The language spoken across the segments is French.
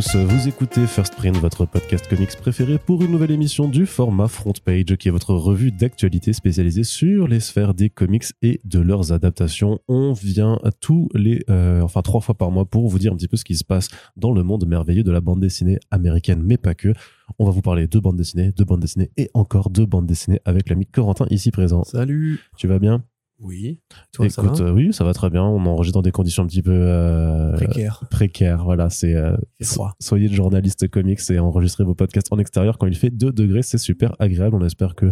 tous, vous écoutez First Print, votre podcast comics préféré pour une nouvelle émission du format Front Page, qui est votre revue d'actualité spécialisée sur les sphères des comics et de leurs adaptations. On vient tous les, euh, enfin trois fois par mois pour vous dire un petit peu ce qui se passe dans le monde merveilleux de la bande dessinée américaine, mais pas que. On va vous parler de bande dessinée, de bande dessinée et encore de bande dessinée avec l'ami Corentin ici présent. Salut. Tu vas bien? Oui. Toi, ça Écoute, va euh, oui, ça va très bien. On enregistre dans des conditions un petit peu euh, Précaire. précaires. Voilà, c'est euh, froid. soyez le journaliste comics et enregistrez vos podcasts en extérieur quand il fait 2 degrés. C'est super agréable. On espère que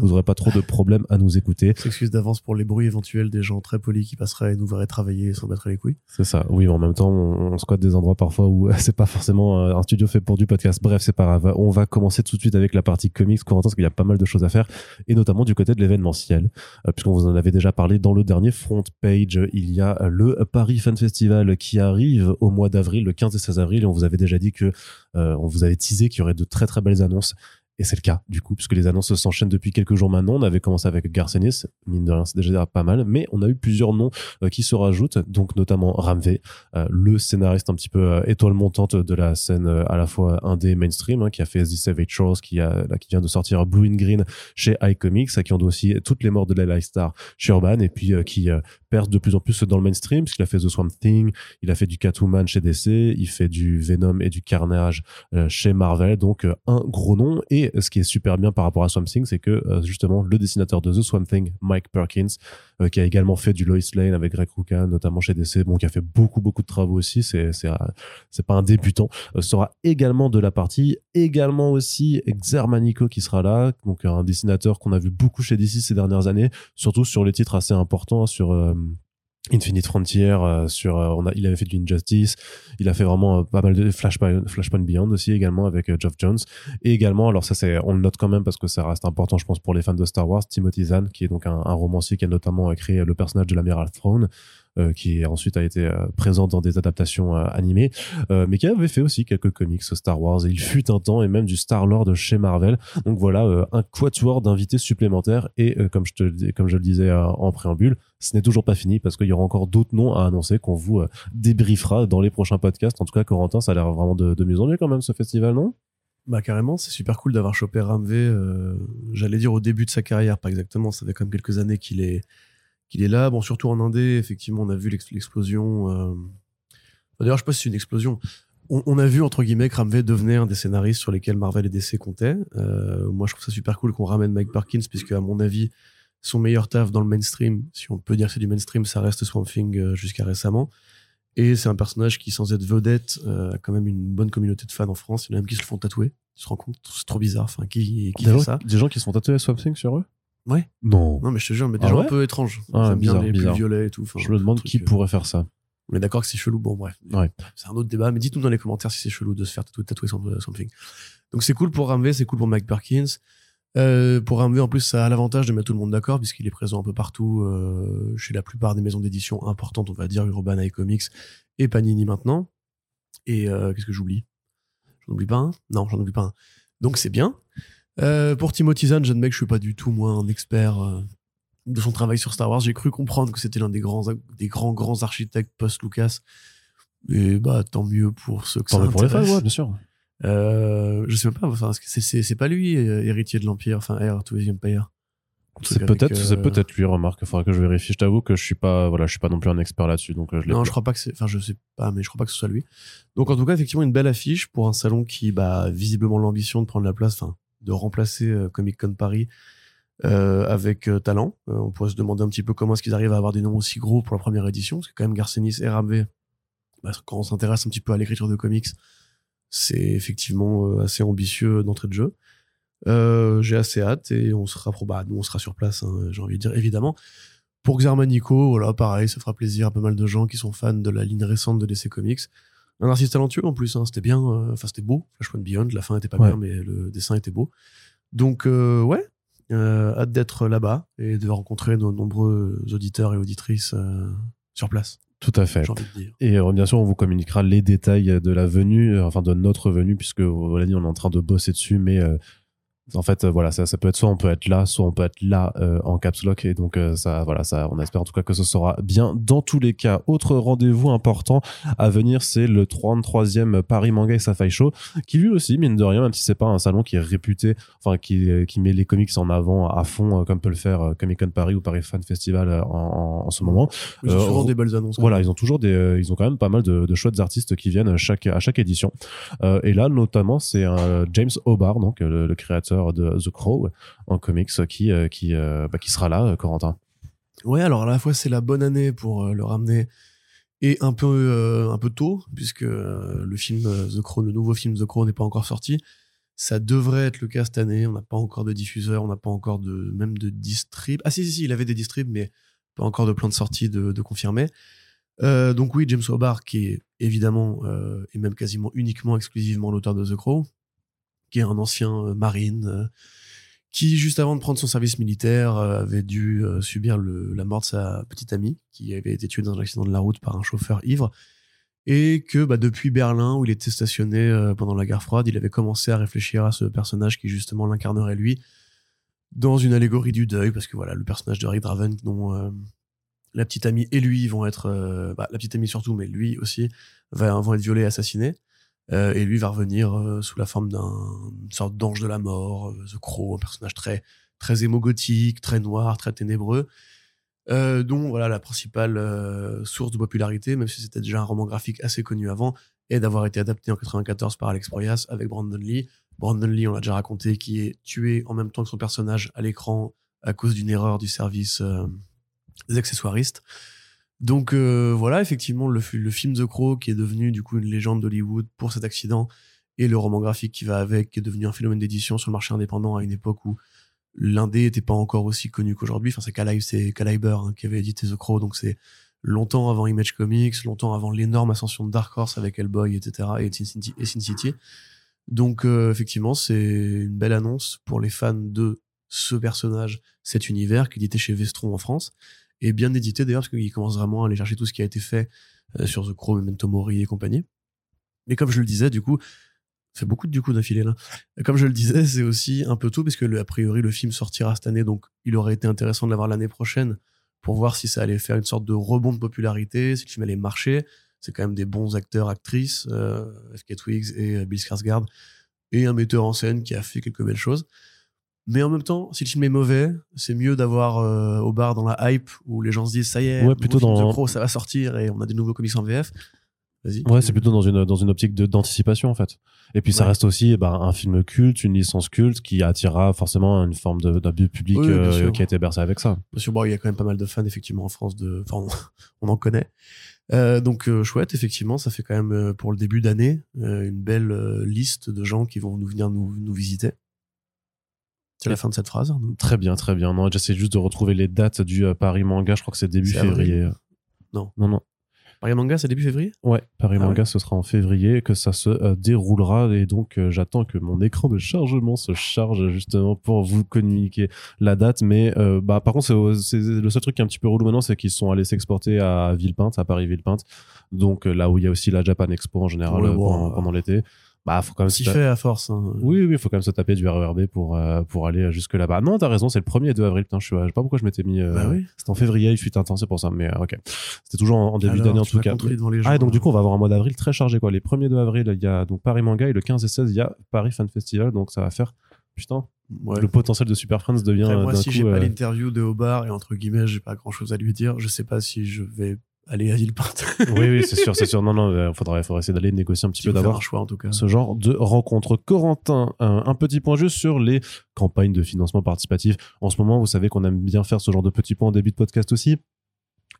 vous n'aurez pas trop de problèmes à nous écouter. S'excuse d'avance pour les bruits éventuels des gens très polis qui passeraient et nous verraient travailler sans mettre les couilles. C'est ça. Oui, mais en même temps, on, on squatte des endroits parfois où c'est pas forcément euh, un studio fait pour du podcast. Bref, c'est pas grave. On va commencer tout de suite avec la partie comics, Corentin, parce qu'il y a pas mal de choses à faire, et notamment du côté de l'événementiel, euh, puisqu'on vous en avait déjà parlé dans le dernier front page. Il y a euh, le Paris Fan Festival qui arrive au mois d'avril, le 15 et 16 avril, et on vous avait déjà dit que, euh, on vous avait teasé qu'il y aurait de très très belles annonces. Et c'est le cas, du coup, puisque les annonces s'enchaînent depuis quelques jours maintenant. On avait commencé avec Garcenis, mine de rien, c'est déjà pas mal, mais on a eu plusieurs noms euh, qui se rajoutent, donc notamment Ramvé, euh, le scénariste un petit peu euh, étoile montante de la scène à la fois indé mainstream, hein, qui a fait The Savage Shores, qui, a, qui vient de sortir Blue and Green chez iComics, à qui on doit aussi toutes les morts de la Star chez Urban, et puis qui perce de plus en plus dans le mainstream, puisqu'il a fait The Swamp Thing, il a fait du Catwoman chez DC, il fait du Venom et du Carnage chez Marvel, donc un gros nom. Et ce qui est super bien par rapport à Swamp Thing, c'est que euh, justement le dessinateur de The Swamp Thing, Mike Perkins, euh, qui a également fait du Lois Lane avec Greg Rucka, notamment chez DC, bon, qui a fait beaucoup beaucoup de travaux aussi. C'est c'est euh, pas un débutant. Sera également de la partie, également aussi Xermanico qui sera là, donc un dessinateur qu'on a vu beaucoup chez DC ces dernières années, surtout sur les titres assez importants, sur Infinite Frontier, euh, sur euh, on a, il avait fait du Injustice, il a fait vraiment euh, pas mal de Flashpoint, Flashpoint Beyond aussi également avec euh, Geoff Jones et également alors ça c'est on le note quand même parce que ça reste important je pense pour les fans de Star Wars. Timothy Zahn qui est donc un, un romancier qui a notamment écrit le personnage de l'amiral Throne euh, qui ensuite a été euh, présent dans des adaptations euh, animées, euh, mais qui avait fait aussi quelques comics Star Wars. Et il fut un temps et même du Star Lord chez Marvel. Donc voilà, euh, un quatuor d'invités supplémentaires. Et euh, comme je te comme je le disais euh, en préambule, ce n'est toujours pas fini parce qu'il y aura encore d'autres noms à annoncer qu'on vous euh, débriefera dans les prochains podcasts. En tout cas, Corentin, ça a l'air vraiment de, de mieux en mieux quand même ce festival, non? Bah carrément, c'est super cool d'avoir chopé Ramvé. euh, J'allais dire au début de sa carrière, pas exactement. Ça fait quand même quelques années qu'il est qu'il est là. Bon, surtout en Indé, effectivement, on a vu l'ex- l'explosion. euh, D'ailleurs, je sais pas si c'est une explosion. On, on a vu entre guillemets que Ramvé devenait un des scénaristes sur lesquels Marvel et DC comptaient. Euh, moi, je trouve ça super cool qu'on ramène Mike Perkins, puisque à mon avis, son meilleur taf dans le mainstream, si on peut dire que c'est du mainstream, ça reste Swamp Thing euh, jusqu'à récemment. Et c'est un personnage qui, sans être vedette, a quand même une bonne communauté de fans en France. Il y en a même qui se le font tatouer. Tu te rends compte? C'est trop bizarre. Enfin, qui, qui des, fait gens, ça? des gens qui se font tatouer Swamp Thing sur eux? Ouais. Non. Non, mais je te jure, mais des Ah gens ouais un peu étranges. Ah, aiment bien bizarre, les plus bizarre. violets et tout. Enfin, Je me demande truc, qui euh, pourrait faire ça. On est d'accord que c'est chelou. Bon, bref. Ouais. C'est un autre débat. Mais dites-nous dans les commentaires si c'est chelou de se faire tatouer, tatouer some- something. Donc c'est cool pour Ramvé, c'est cool pour Mike Perkins. Euh, pour Ramvé, en plus, ça a l'avantage de mettre tout le monde d'accord, puisqu'il est présent un peu partout, euh, chez la plupart des maisons d'édition importantes, on va dire, Urban Eye Comics et Panini maintenant. Et euh, qu'est-ce que j'oublie? J'en oublie pas un? Non, j'en oublie pas un. Donc c'est bien. Euh, pour Timothy Zahn, jeune mec, je suis pas du tout, moi, un expert euh, de son travail sur Star Wars. J'ai cru comprendre que c'était l'un des grands, des grands, grands architectes post-Lucas. Et bah, tant mieux pour ceux que Tant ça mieux pour les fans, ouais, bien sûr. Euh, je sais même pas, enfin, c'est- pas lui, euh, héritier de l'Empire, enfin, Heir to the Empire. C'est peut-être, c'est peut-être lui, remarque. Il faudra que je vérifie. Je t'avoue que je suis pas, voilà, je suis pas non plus un expert là-dessus, donc je Non, pas. je crois pas que c'est, enfin, je sais pas, mais je crois pas que ce soit lui. Donc, en tout cas, effectivement, une belle affiche pour un salon qui, bah, a visiblement l'ambition de prendre la place, enfin, de remplacer euh, Comic Con Paris euh, avec euh, talent. On pourrait se demander un petit peu comment est-ce qu'ils arrivent à avoir des noms aussi gros pour la première édition, parce que quand même Garcenis et Ramvé, bah, quand on s'intéresse un petit peu à l'écriture de comics, c'est effectivement assez ambitieux d'entrée de jeu. J'ai assez hâte et on sera probable, nous on sera sur place, hein, j'ai envie de dire évidemment. Pour Xermanico, voilà, pareil, ça fera plaisir à pas mal de gens qui sont fans de la ligne récente de DC Comics. Un artiste talentueux en plus, hein, c'était bien, euh, enfin c'était beau, Flashpoint Beyond, la fin était pas Ouais. bien, mais le dessin était beau. Donc euh, ouais, euh, hâte d'être là-bas et de rencontrer nos nombreux auditeurs et auditrices euh, sur place, Tout à fait. j'ai envie de dire. Et euh, bien sûr, on vous communiquera les détails de la venue, euh, enfin de notre venue, puisque on l'a dit, on est en train de bosser dessus, mais euh, en fait, euh, voilà, ça, ça peut être soit on peut être là, soit on peut être là euh, en caps lock, et donc euh, ça, voilà, ça, on espère en tout cas que ce sera bien dans tous les cas. Autre rendez-vous important à venir, c'est le 33e Paris Manga et Safai Show, qui lui aussi, mine de rien, même si c'est pas un salon qui est réputé, enfin qui, qui met les comics en avant à fond, comme peut le faire Comic Con Paris ou Paris Fan Festival en, en, ce moment. Ils ont souvent des belles annonces. Voilà, ils ont toujours des, ils ont quand même pas mal de, de chouettes artistes qui viennent chaque, à chaque édition. et là, notamment, c'est James Hobart, donc le, le créateur de The Crow en comics qui, euh, qui, euh, bah, qui sera là, euh, Corentin. Ouais, alors à la fois c'est la bonne année pour le ramener et un peu, un peu tôt, puisque le film The Crow, le nouveau film The Crow n'est pas encore sorti. Ça devrait être le cas cette année. On n'a pas encore de diffuseur, on n'a pas encore de même de distrib. Ah si, si, si, il avait des distribs, mais pas encore de plan de sortie de, de confirmer. donc oui, James Hobart, qui est évidemment et même quasiment uniquement exclusivement l'auteur de The Crow, qui est un ancien euh, marine, euh, qui, juste avant de prendre son service militaire, euh, avait dû subir la mort de sa petite amie, qui avait été tuée dans un accident de la route par un chauffeur ivre, et que bah, depuis Berlin, où il était stationné pendant la guerre froide, il avait commencé à réfléchir à ce personnage qui justement l'incarnerait lui, dans une allégorie du deuil, parce que voilà, le personnage de Rick Draven, dont la petite amie et lui vont être, bah, la petite amie surtout, mais lui aussi, va, vont être violés et assassinés. Euh, et lui va revenir euh, sous la forme d'une sorte d'ange de la mort, euh, The Crow, un personnage très très émogothique, très noir, très ténébreux, dont voilà la principale source de popularité, même si c'était déjà un roman graphique assez connu avant, est d'avoir été adapté en 94 par Alex Proyas avec Brandon Lee. Brandon Lee, on l'a déjà raconté, qui est tué en même temps que son personnage à l'écran à cause d'une erreur du service des accessoiristes. Donc euh, voilà, effectivement, le, film The Crow, qui est devenu du coup une légende d'Hollywood pour cet accident, et le roman graphique qui va avec, qui est devenu un phénomène d'édition sur le marché indépendant à une époque où l'indé n'était pas encore aussi connu qu'aujourd'hui. Enfin, c'est Caliber, Caliber hein, qui avait édité The Crow, donc c'est longtemps avant Image Comics, longtemps avant l'énorme ascension de Dark Horse avec Hellboy, etc., et Sin City. Donc euh, effectivement, c'est une belle annonce pour les fans de ce personnage, cet univers, qui était chez Vestron en France et bien édité d'ailleurs, parce qu'il commence vraiment à aller chercher tout ce qui a été fait euh, sur The Crow, Memento Mori et compagnie. Mais comme je le disais, du coup, fait beaucoup de du coup d'affilée là. Comme je le disais, c'est aussi un peu tôt, parce que a priori le film sortira cette année, donc il aurait été intéressant de l'avoir l'année prochaine pour voir si ça allait faire une sorte de rebond de popularité, si le film allait marcher. C'est quand même des bons acteurs, actrices, euh, F.K. Twigs et euh, Bill Skarsgård, et un metteur en scène qui a fait quelques belles choses. Mais en même temps, si le film est mauvais, c'est mieux d'avoir euh, au bar dans la hype où les gens se disent ça y est, ouais, plutôt dans Pro, ça va sortir et on a des nouveaux comics en VF. Vas-y. Ouais, c'est plutôt dans une dans une optique d'anticipation en fait. Et puis ça reste aussi bah, un film culte, une licence culte qui attirera forcément une forme d'abus public euh, qui a été bercé avec ça. Bien sûr, bon, il y a quand même pas mal de fans effectivement en France de, enfin, on, en connaît. Euh, donc euh, chouette, effectivement, ça fait quand même euh, pour le début d'année une belle liste de gens qui vont nous venir nous, nous visiter. C'est la fin de cette phrase. Hein, très bien, très bien. Non, j'essaie juste de retrouver les dates du euh, Paris Manga. Je crois que c'est début février. Non. Non, non. Paris Manga, c'est début février? Ouais, Paris ah Manga, ce sera en février que ça se euh, déroulera. Et donc, euh, j'attends que mon écran de chargement se charge justement pour vous communiquer la date. Mais bah, par contre, c'est le seul truc qui est un petit peu relou maintenant, c'est qu'ils sont allés s'exporter à Villepinte, à Paris-Villepinte. Donc, là où il y a aussi la Japan Expo en général pendant l'été bah faut quand même s'y fait à force hein. oui oui faut quand même se taper du RERB pour euh, pour aller jusque là-bas non t'as raison c'est le 1er et 2 avril putain je sais pas pourquoi je m'étais mis euh, bah oui. c'était en février il fut intense c'est pour ça mais euh, ok. C'était toujours en, début d'année en tout cas. ah et donc du coup on va avoir un mois d'avril très chargé quoi. Les 1er 2 avril il y a donc Paris Manga et le 15 et 16 il y a Paris Fan Festival donc ça va faire putain le potentiel de Super Friends devient moi si j'ai pas l'interview de Hobart et entre guillemets j'ai pas grand chose à lui dire je sais pas si je vais aller à Villepinte. oui, oui, c'est sûr, c'est sûr. Non, non, il euh, faudrait, faudrait essayer d'aller négocier un petit peu d'avoir choix en tout cas. Ce genre de rencontre. Corentin, un, petit point juste sur les campagnes de financement participatif. En ce moment, vous savez qu'on aime bien faire ce genre de petits points en début de podcast aussi.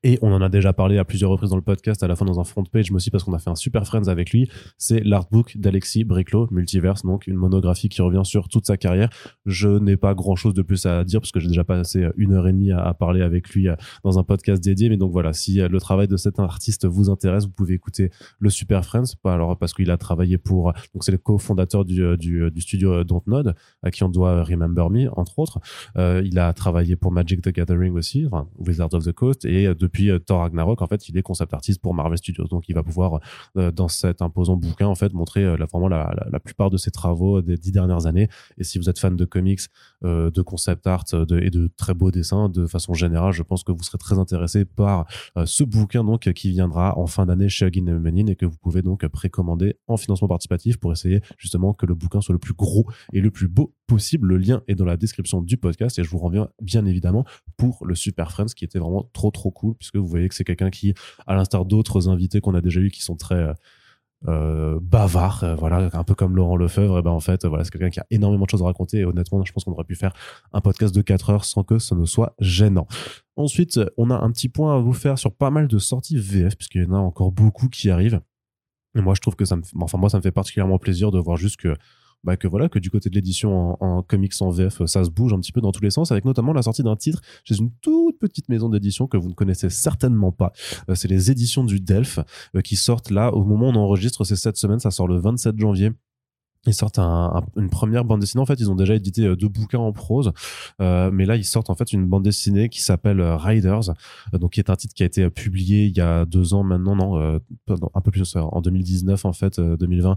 Et on en a déjà parlé à plusieurs reprises dans le podcast, à la fin dans un front page, mais aussi parce qu'on a fait un super friends avec lui. C'est l'artbook d'Alexis Briclot, Multiverse, donc une monographie qui revient sur toute sa carrière. Je n'ai pas grand chose de plus à dire parce que j'ai déjà passé une heure et demie à, parler avec lui euh, dans un podcast dédié. Mais donc voilà, si euh, le travail de cet artiste vous intéresse, vous pouvez écouter le Super Friends. Alors parce qu'il a travaillé pour, donc c'est le cofondateur du, euh, du, du studio Dontnod, à qui on doit Remember Me, entre autres. il a travaillé pour Magic the Gathering aussi, enfin, Wizard of the Coast, et depuis puis Thor Ragnarok en fait il est concept artiste pour Marvel Studios. Donc il va pouvoir dans cet imposant bouquin en fait montrer vraiment la, la, plupart de ses travaux des dix dernières années. Et si vous êtes fan de comics de concept art et de très beaux dessins de façon générale je pense que vous serez très intéressé par ce bouquin donc qui viendra en fin d'année chez Menin et que vous pouvez donc précommander en financement participatif pour essayer justement que le bouquin soit le plus gros et le plus beau possible. Le lien est dans la description du podcast et je vous reviens bien évidemment pour le Super Friends qui était vraiment trop trop cool puisque vous voyez que c'est quelqu'un qui, à l'instar d'autres invités qu'on a déjà eu qui sont très euh, bavard, euh, voilà, un peu comme Laurent Lefebvre, et ben en fait, voilà, c'est quelqu'un qui a énormément de choses à raconter et honnêtement, je pense qu'on aurait pu faire un podcast de 4 heures sans que ça ne soit gênant. Ensuite, on a un petit point à vous faire sur pas mal de sorties VF, puisqu'il y en a encore beaucoup qui arrivent. Et moi, je trouve que ça me, enfin moi, ça me fait particulièrement plaisir de voir juste que bah, que voilà que du côté de l'édition en, comics en VF ça se bouge un petit peu dans tous les sens avec notamment la sortie d'un titre chez une toute petite maison d'édition que vous ne connaissez certainement pas. Euh, c'est les éditions du Delphes euh, qui sortent là au moment où on enregistre c'est cette semaine ça sort le 27 janvier ils sortent une première bande dessinée. En fait, ils ont déjà édité euh, deux bouquins en prose, euh, mais là, ils sortent en fait une bande dessinée qui s'appelle euh, Riders, donc qui est un titre qui a été publié il y a deux ans maintenant, non, un peu plus en 2019 en fait, 2020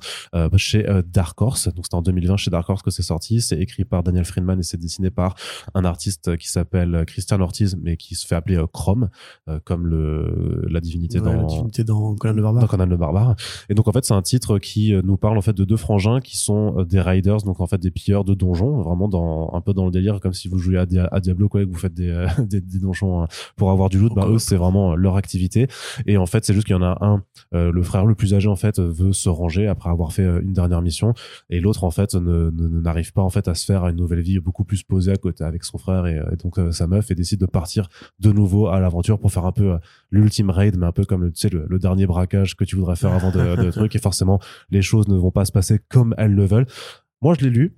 chez Dark Horse. Donc c'était en 2020 chez Dark Horse que c'est sorti. C'est écrit par Daniel Friedman et c'est dessiné par un artiste qui s'appelle Christian Ortiz, mais qui se fait appeler Chrome, comme le la divinité dans la divinité dans Conan le Barbare. Dans Conan le Barbare. Et donc en fait, c'est un titre qui nous parle en fait de deux frangins qui sont euh, des riders, donc en fait des pilleurs de donjons, vraiment dans un peu dans le délire, comme si vous jouiez à, Diablo quoi, et que vous faites des, euh, des, donjons hein, pour avoir du loot. Bah, eux, c'est vraiment leur activité. Et en fait, c'est juste qu'il y en a un, euh, le frère le plus âgé en fait veut se ranger après avoir fait une dernière mission, et l'autre en fait ne n'arrive pas en fait à se faire une nouvelle vie beaucoup plus posée à côté avec son frère et, donc sa meuf et décide de partir de nouveau à l'aventure pour faire un peu l'ultime raid, mais un peu comme tu sais le, dernier braquage que tu voudrais faire avant de, de truc et forcément les choses ne vont pas se passer comme elles le veulent. Moi, je l'ai lu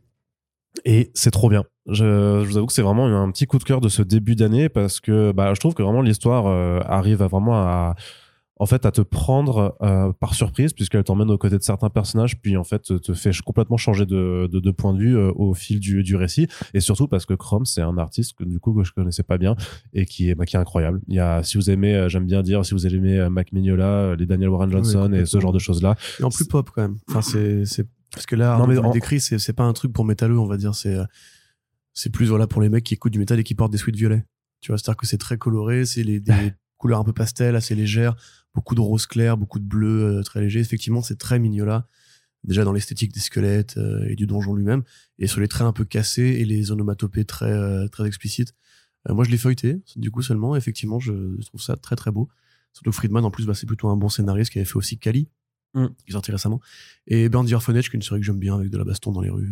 et c'est trop bien. Je, vous avoue que c'est vraiment un petit coup de cœur de ce début d'année parce que bah, je trouve que vraiment l'histoire euh, arrive à vraiment à en fait à te prendre euh, par surprise puisqu'elle t'emmène aux côtés de certains personnages puis en fait te fait complètement changer de, de, point de vue euh, au fil du, du récit. Et surtout parce que Chrome c'est un artiste que du coup que je connaissais pas bien et qui est bah, qui est incroyable. Il y a si vous aimez euh, j'aime bien dire si vous aimez Mac Mignola les Daniel Warren Johnson et ce genre de choses là et en plus pop quand même. Enfin c'est parce que là non mais on décrit c'est c'est pas un truc pour métalleux on va dire. C'est c'est plus voilà pour les mecs qui écoutent du métal et qui portent des sweats violets. Tu vois c'est à dire que c'est très coloré c'est les des couleurs un peu pastel assez légères beaucoup de rose clair, beaucoup de bleu euh, très léger. Effectivement, c'est très Mignola, déjà dans l'esthétique des squelettes euh, et du donjon lui-même, et sur les traits un peu cassés et les onomatopées très euh, très explicites. moi, je l'ai feuilleté, du coup seulement. Effectivement, je trouve ça très très beau. Surtout Friedman, en plus, bah, c'est plutôt un bon scénariste qui avait fait aussi Kali, mm. qui est sorti récemment, et Bernd Orphanage, qui est une série que j'aime bien avec de la baston dans les rues.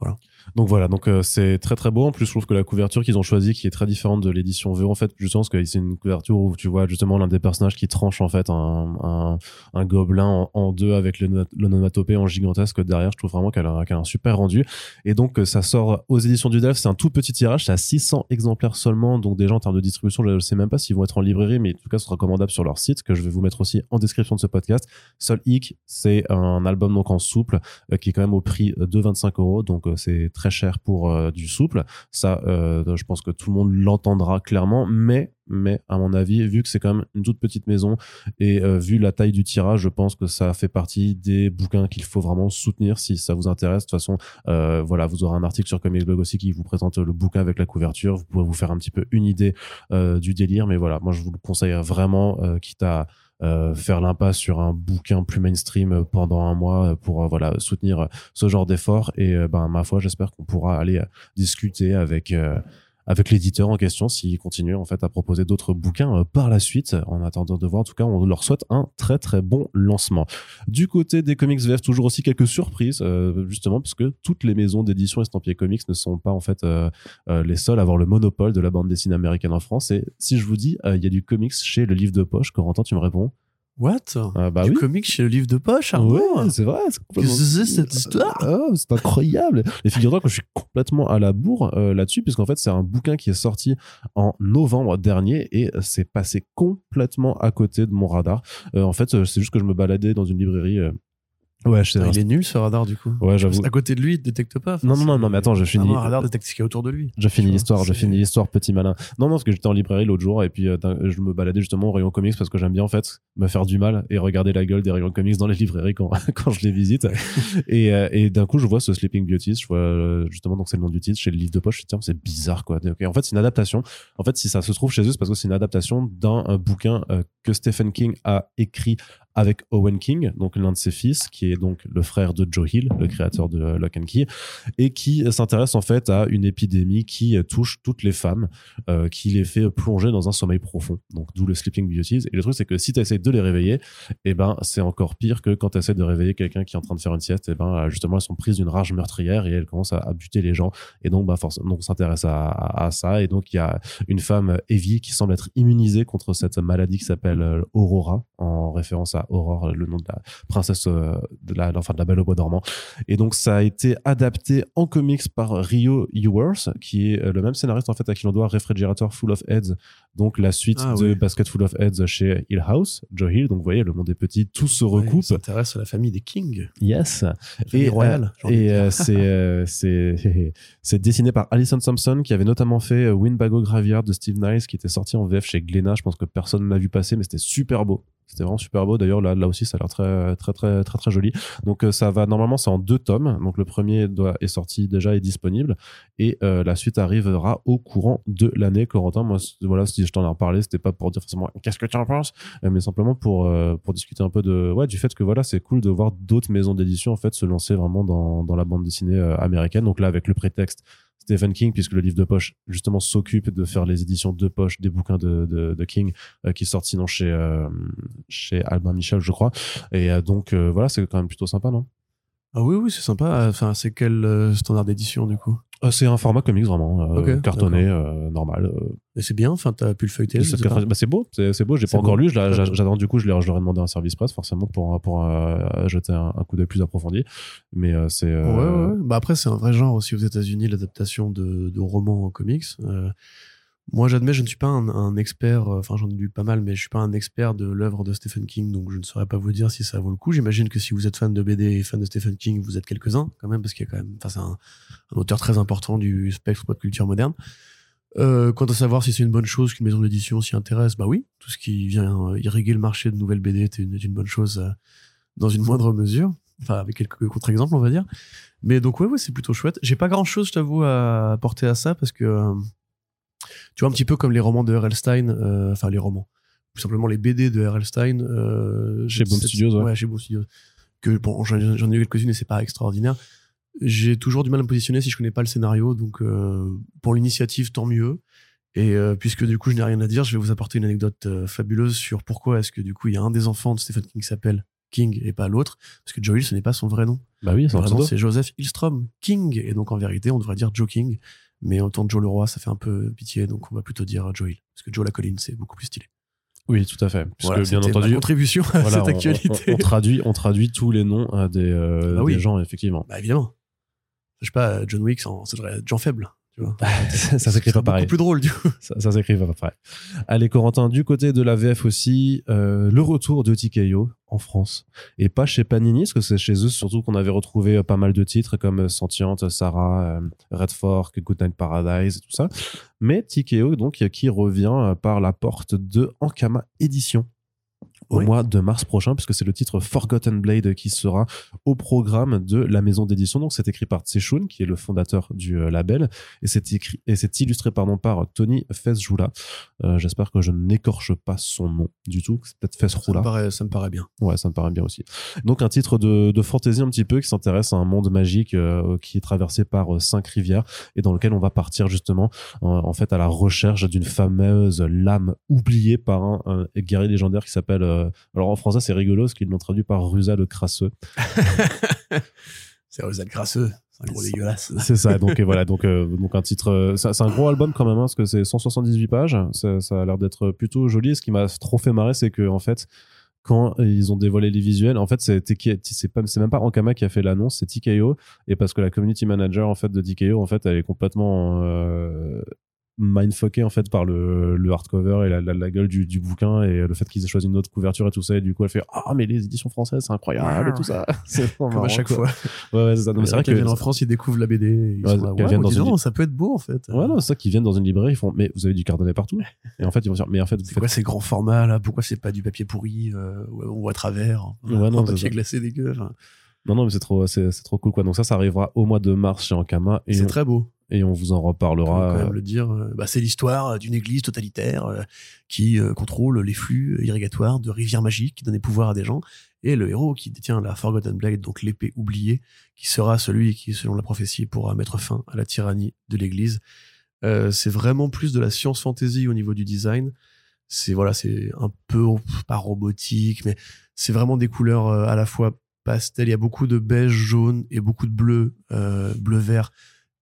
Voilà. Donc voilà, donc euh, c'est très très beau. En plus, je trouve que la couverture qu'ils ont choisie, qui est très différente de l'édition V, en fait, je pense que c'est une couverture où tu vois justement l'un des personnages qui tranche en fait un, gobelin en, deux avec l'onomatopée en gigantesque derrière. Je trouve vraiment qu'elle a, un super rendu. Et donc euh, ça sort aux éditions du Delphes. C'est un tout petit tirage, c'est à 600 exemplaires seulement. Donc déjà en termes de distribution, je ne sais même pas s'ils vont être en librairie, mais en tout cas, ce sera commandable sur leur site que je vais vous mettre aussi en description de ce podcast. Sol Hic, c'est un album donc en souple euh, qui est quand même au prix de 25 euros. Donc c'est très cher pour euh, du souple. Ça, euh, je pense que tout le monde l'entendra clairement, mais à mon avis, vu que c'est quand même une toute petite maison et euh, vu la taille du tirage, je pense que ça fait partie des bouquins qu'il faut vraiment soutenir si ça vous intéresse. De toute façon, voilà, vous aurez un article sur Comics Blog aussi qui vous présente le bouquin avec la couverture. Vous pouvez vous faire un petit peu une idée du délire, mais voilà, moi je vous le conseille vraiment, quitte à euh, faire l'impasse sur un bouquin plus mainstream pendant un mois pour euh, voilà soutenir ce genre d'effort et euh, ben ma foi j'espère qu'on pourra aller discuter avec avec l'éditeur en question s'il continue en fait à proposer d'autres bouquins euh, par la suite. En attendant de voir, en tout cas, on leur souhaite un très très bon lancement. Du côté des comics VF, toujours aussi quelques surprises, euh, justement, parce que toutes les maisons d'édition estampillées comics ne sont pas en fait euh, les seules à avoir le monopole de la bande dessinée américaine en France. Et si je vous dis, il y a du comics chez le livre de poche, Corentin, tu me réponds What? Ah, bah Du comic chez le livre de poche, Ouais, c'est vrai. Qu'est-ce que c'est cette histoire ah, C'est incroyable. Et figure-toi que je suis complètement à la bourre euh, là-dessus, puisqu'en fait, c'est un bouquin qui est sorti en novembre dernier et c'est passé complètement à côté de mon radar. Euh, en fait, c'est juste que je me baladais dans une librairie Ouais, je sais. Ah, il est nul ce radar du coup. Ouais, j'avoue. À côté de lui, il détecte pas. Non, non, non, non, mais attends, je finis. Un radar détecte ce qu'il y a autour de lui. Je finis l'histoire, je finis l'histoire, petit malin. Non, non, parce que j'étais en librairie l'autre jour et puis euh, je me baladais justement au rayon comics parce que j'aime bien en fait me faire du mal et regarder la gueule des rayons comics dans les librairies quand, quand je les visite. et euh, et d'un coup, je vois ce Sleeping Beauty, je vois euh, justement, donc c'est le nom du titre, chez le livre de poche, je me dis, tiens, c'est bizarre quoi. En fait, c'est une adaptation. En fait, si ça se trouve chez eux, c'est parce que c'est une adaptation d'un bouquin euh, que Stephen King a écrit avec Owen King, donc l'un de ses fils, qui est donc le frère de Joe Hill, le créateur de Lock and Key, et qui s'intéresse en fait à une épidémie qui touche toutes les femmes, euh, qui les fait plonger dans un sommeil profond. Donc d'où le Sleeping Beauties. Et le truc c'est que si tu essaies de les réveiller, eh ben c'est encore pire que quand tu essaies de réveiller quelqu'un qui est en train de faire une sieste. Eh ben justement elles sont prises d'une rage meurtrière et elles commencent à, buter les gens. Et donc bah forcément on s'intéresse à, à, ça. Et donc il y a une femme Evie qui semble être immunisée contre cette maladie qui s'appelle euh, Aurora en référence à Aurore, le nom de la princesse euh, de la, enfin de la Belle au bois dormant. Et donc ça a été adapté en comics par Rio Ewers, qui est euh, le même scénariste en fait à qui l'on doit Refrigerator Full of Heads, donc la suite Ah, de oui. Basket Full of Heads chez Hill House, Joe Hill. Donc vous voyez, le monde est petit, tout se Ouais, recoupe. il s'intéresse à la famille des Kings. Yes. Et, royale. j'ai euh, et euh, c'est c'est c'est dessiné par Alison Thompson qui avait notamment fait Winbago Graveyard de Steve Nice qui était sorti en VF chez Glénat. Je pense que personne ne l'a vu passer, mais c'était super beau. C'était vraiment super beau. D'ailleurs, là, là aussi, ça a l'air très, très, très, très, très joli. Donc, euh, ça va normalement, c'est en deux tomes. Donc, le premier est sorti déjà est disponible, et euh, la suite arrivera au courant de l'année. Corentin, moi, voilà, si je t'en ai reparlé, c'était pas pour dire forcément qu'est-ce que tu en penses, euh, mais simplement pour pour discuter un peu de ouais du fait que voilà, c'est cool de voir d'autres maisons d'édition en fait se lancer vraiment dans dans la bande dessinée américaine. Donc là, avec le prétexte Stephen King, puisque le livre de poche justement s'occupe de faire les éditions de poche des bouquins de, King euh, qui sortent sinon chez euh, chez Albin Michel, je crois. Et euh, donc voilà, c'est quand même plutôt sympa, non? Ah oui, oui, c'est sympa. Enfin, c'est quel euh, standard d'édition du coup? Euh, C'est un format comics vraiment euh, cartonné, euh, normal. Et c'est bien, enfin, t'as pu le feuilleter. je sais pas. 17,90. Bah, c'est beau, c'est beau. J'ai pas encore lu. J'attends du coup, je leur ai demandé un service presse forcément pour pour euh, jeter un, un coup d'œil plus approfondi. Mais c'est Ouais, ouais, ouais. Bah après, c'est un vrai genre aussi aux États-Unis, l'adaptation de, de romans en comics. Moi, j'admets, je ne suis pas un, expert, euh, enfin, j'en ai lu pas mal, mais je suis pas un expert de l'œuvre de Stephen King, donc je ne saurais pas vous dire si ça vaut le coup. J'imagine que si vous êtes fan de BD et fan de Stephen King, vous êtes quelques-uns, quand même, parce qu'il y a quand même, enfin, c'est un, auteur très important du spectre pop culture moderne. Euh, quant à savoir si c'est une bonne chose qu'une maison d'édition s'y intéresse, bah oui, tout ce qui vient euh, irriguer le marché de nouvelles BD est une, bonne chose dans une moindre mesure, enfin avec quelques contre-exemples on va dire. Mais donc ouais, ouais c'est plutôt chouette. J'ai pas grand-chose, je t'avoue, à apporter à ça parce que tu vois un petit peu comme les romans de R.L. Stein, euh, enfin les romans, tout simplement les BD de R.L. Stein euh, Chez Boom Studios, ouais. ouais, chez Boom Studios. Que bon, j'en ai eu quelques-unes et c'est pas extraordinaire. J'ai toujours du mal à me positionner si je connais pas le scénario, donc euh, pour l'initiative tant mieux. Et euh, puisque du coup je n'ai rien à dire, je vais vous apporter une anecdote fabuleuse sur pourquoi est-ce que du coup il y a un des enfants de Stephen King qui s'appelle King et pas l'autre, parce que Joe Hill ce n'est pas son vrai nom. bah oui, c'est Joseph Hillstrom King, et donc en vérité on devrait dire Joe King, mais en tant que Joe Leroy ça fait un peu pitié, donc on va plutôt dire Joe Hill, parce que Joe la colline c'est beaucoup plus stylé. Oui, tout à fait. Puisque Voilà, bien ma entendu, contribution à voilà, cette on- actualité. On, on traduit, on traduit tous les noms euh, des, euh, Bah oui. des gens effectivement. Bah évidemment. Je sais pas, John Wick, ça ça devrait être Jean Faible. Tu vois. ça ça s'écrit pas pareil. plus drôle du coup. Ça, ça s'écrit pas pareil. Allez, Corentin, du côté de la VF aussi, euh, le retour de TKO en France. Et pas chez Panini, parce que c'est chez eux surtout qu'on avait retrouvé euh, pas mal de titres comme euh, Sentiente, Sarah, Red Fork, Good Night Paradise, tout ça. Mais TKO, donc, qui revient par la porte de Ankama Édition au Oui. mois de mars prochain, puisque c'est le titre Forgotten Blade qui sera au programme de la maison d'édition. Donc, c'est écrit par Tsechun, qui est le fondateur du euh, label, et c'est écrit et c'est illustré pardon par Tony Fesjoula. Euh, J'espère que je n'écorche pas son nom du tout. C'est peut-être Fesjoula. ça me paraît bien. Ouais, ça me paraît bien aussi. Donc un titre de, de fantasy un petit peu qui s'intéresse à un monde magique euh, qui est traversé par euh, cinq rivières et dans lequel on va partir justement en, en fait à la recherche d'une fameuse lame oubliée par un, un guerrier légendaire qui s'appelle euh, alors en français c'est rigolo parce qu'ils l'ont traduit par Rusa le crasseux. C'est Rosal Grasseux. C'est un gros dégueulasse. C'est ça. Donc et voilà. Donc euh, donc un titre. euh, C'est un gros album quand même hein, parce que c'est 178 pages. Ça, ça a l'air d'être plutôt joli. Ce qui m'a trop fait marrer, c'est que en fait. Quand ils ont dévoilé les visuels, en fait, c'est même pas Ankama qui a fait l'annonce, c'est TKO. Et parce que la community manager en fait de TKO, en fait, elle est complètement euh, mindfucké en fait par le, le hardcover et la, la, la gueule du, du bouquin et le fait qu'ils aient choisi une autre couverture et tout ça et du coup elle fait ah mais les éditions françaises c'est incroyable et tout ça c'est Comme à chaque quoi. fois. ouais, ouais c'est ça Non, mais c'est vrai Quand ils viennent en France, ils découvrent la BD. Ils Ouais, sont là, ouais, dans une li- ça peut être beau en fait. ouais non c'est ça qu'ils viennent dans une librairie ils font mais vous avez du cartonnet partout et en fait ils vont dire mais en fait C'est faites quoi ces grands formats là? Pourquoi c'est pas du papier pourri euh, ou, ou à travers? Ouais, non, papier glacé dégueu. non non mais c'est trop c'est c'est trop cool quoi donc ça ça arrivera au mois de mars chez Ankama et C'est on, très beau. Et on vous en On peut reparlera quand même le dire. euh, Bah, c'est l'histoire d'une église totalitaire euh, qui euh, contrôle les flux irrigatoires de rivières magiques qui donnent des pouvoirs à des gens. Et le héros qui détient la Forgotten Blade, donc l'épée oubliée, qui sera celui qui, selon la prophétie, pourra mettre fin à la tyrannie de l'église. Euh, c'est vraiment plus de la science fantasy au niveau du design. C'est voilà, c'est un peu pas robotique, mais c'est vraiment des couleurs euh, à la fois pastel. Il y a beaucoup de beige, jaune et beaucoup de bleu, euh, bleu vert,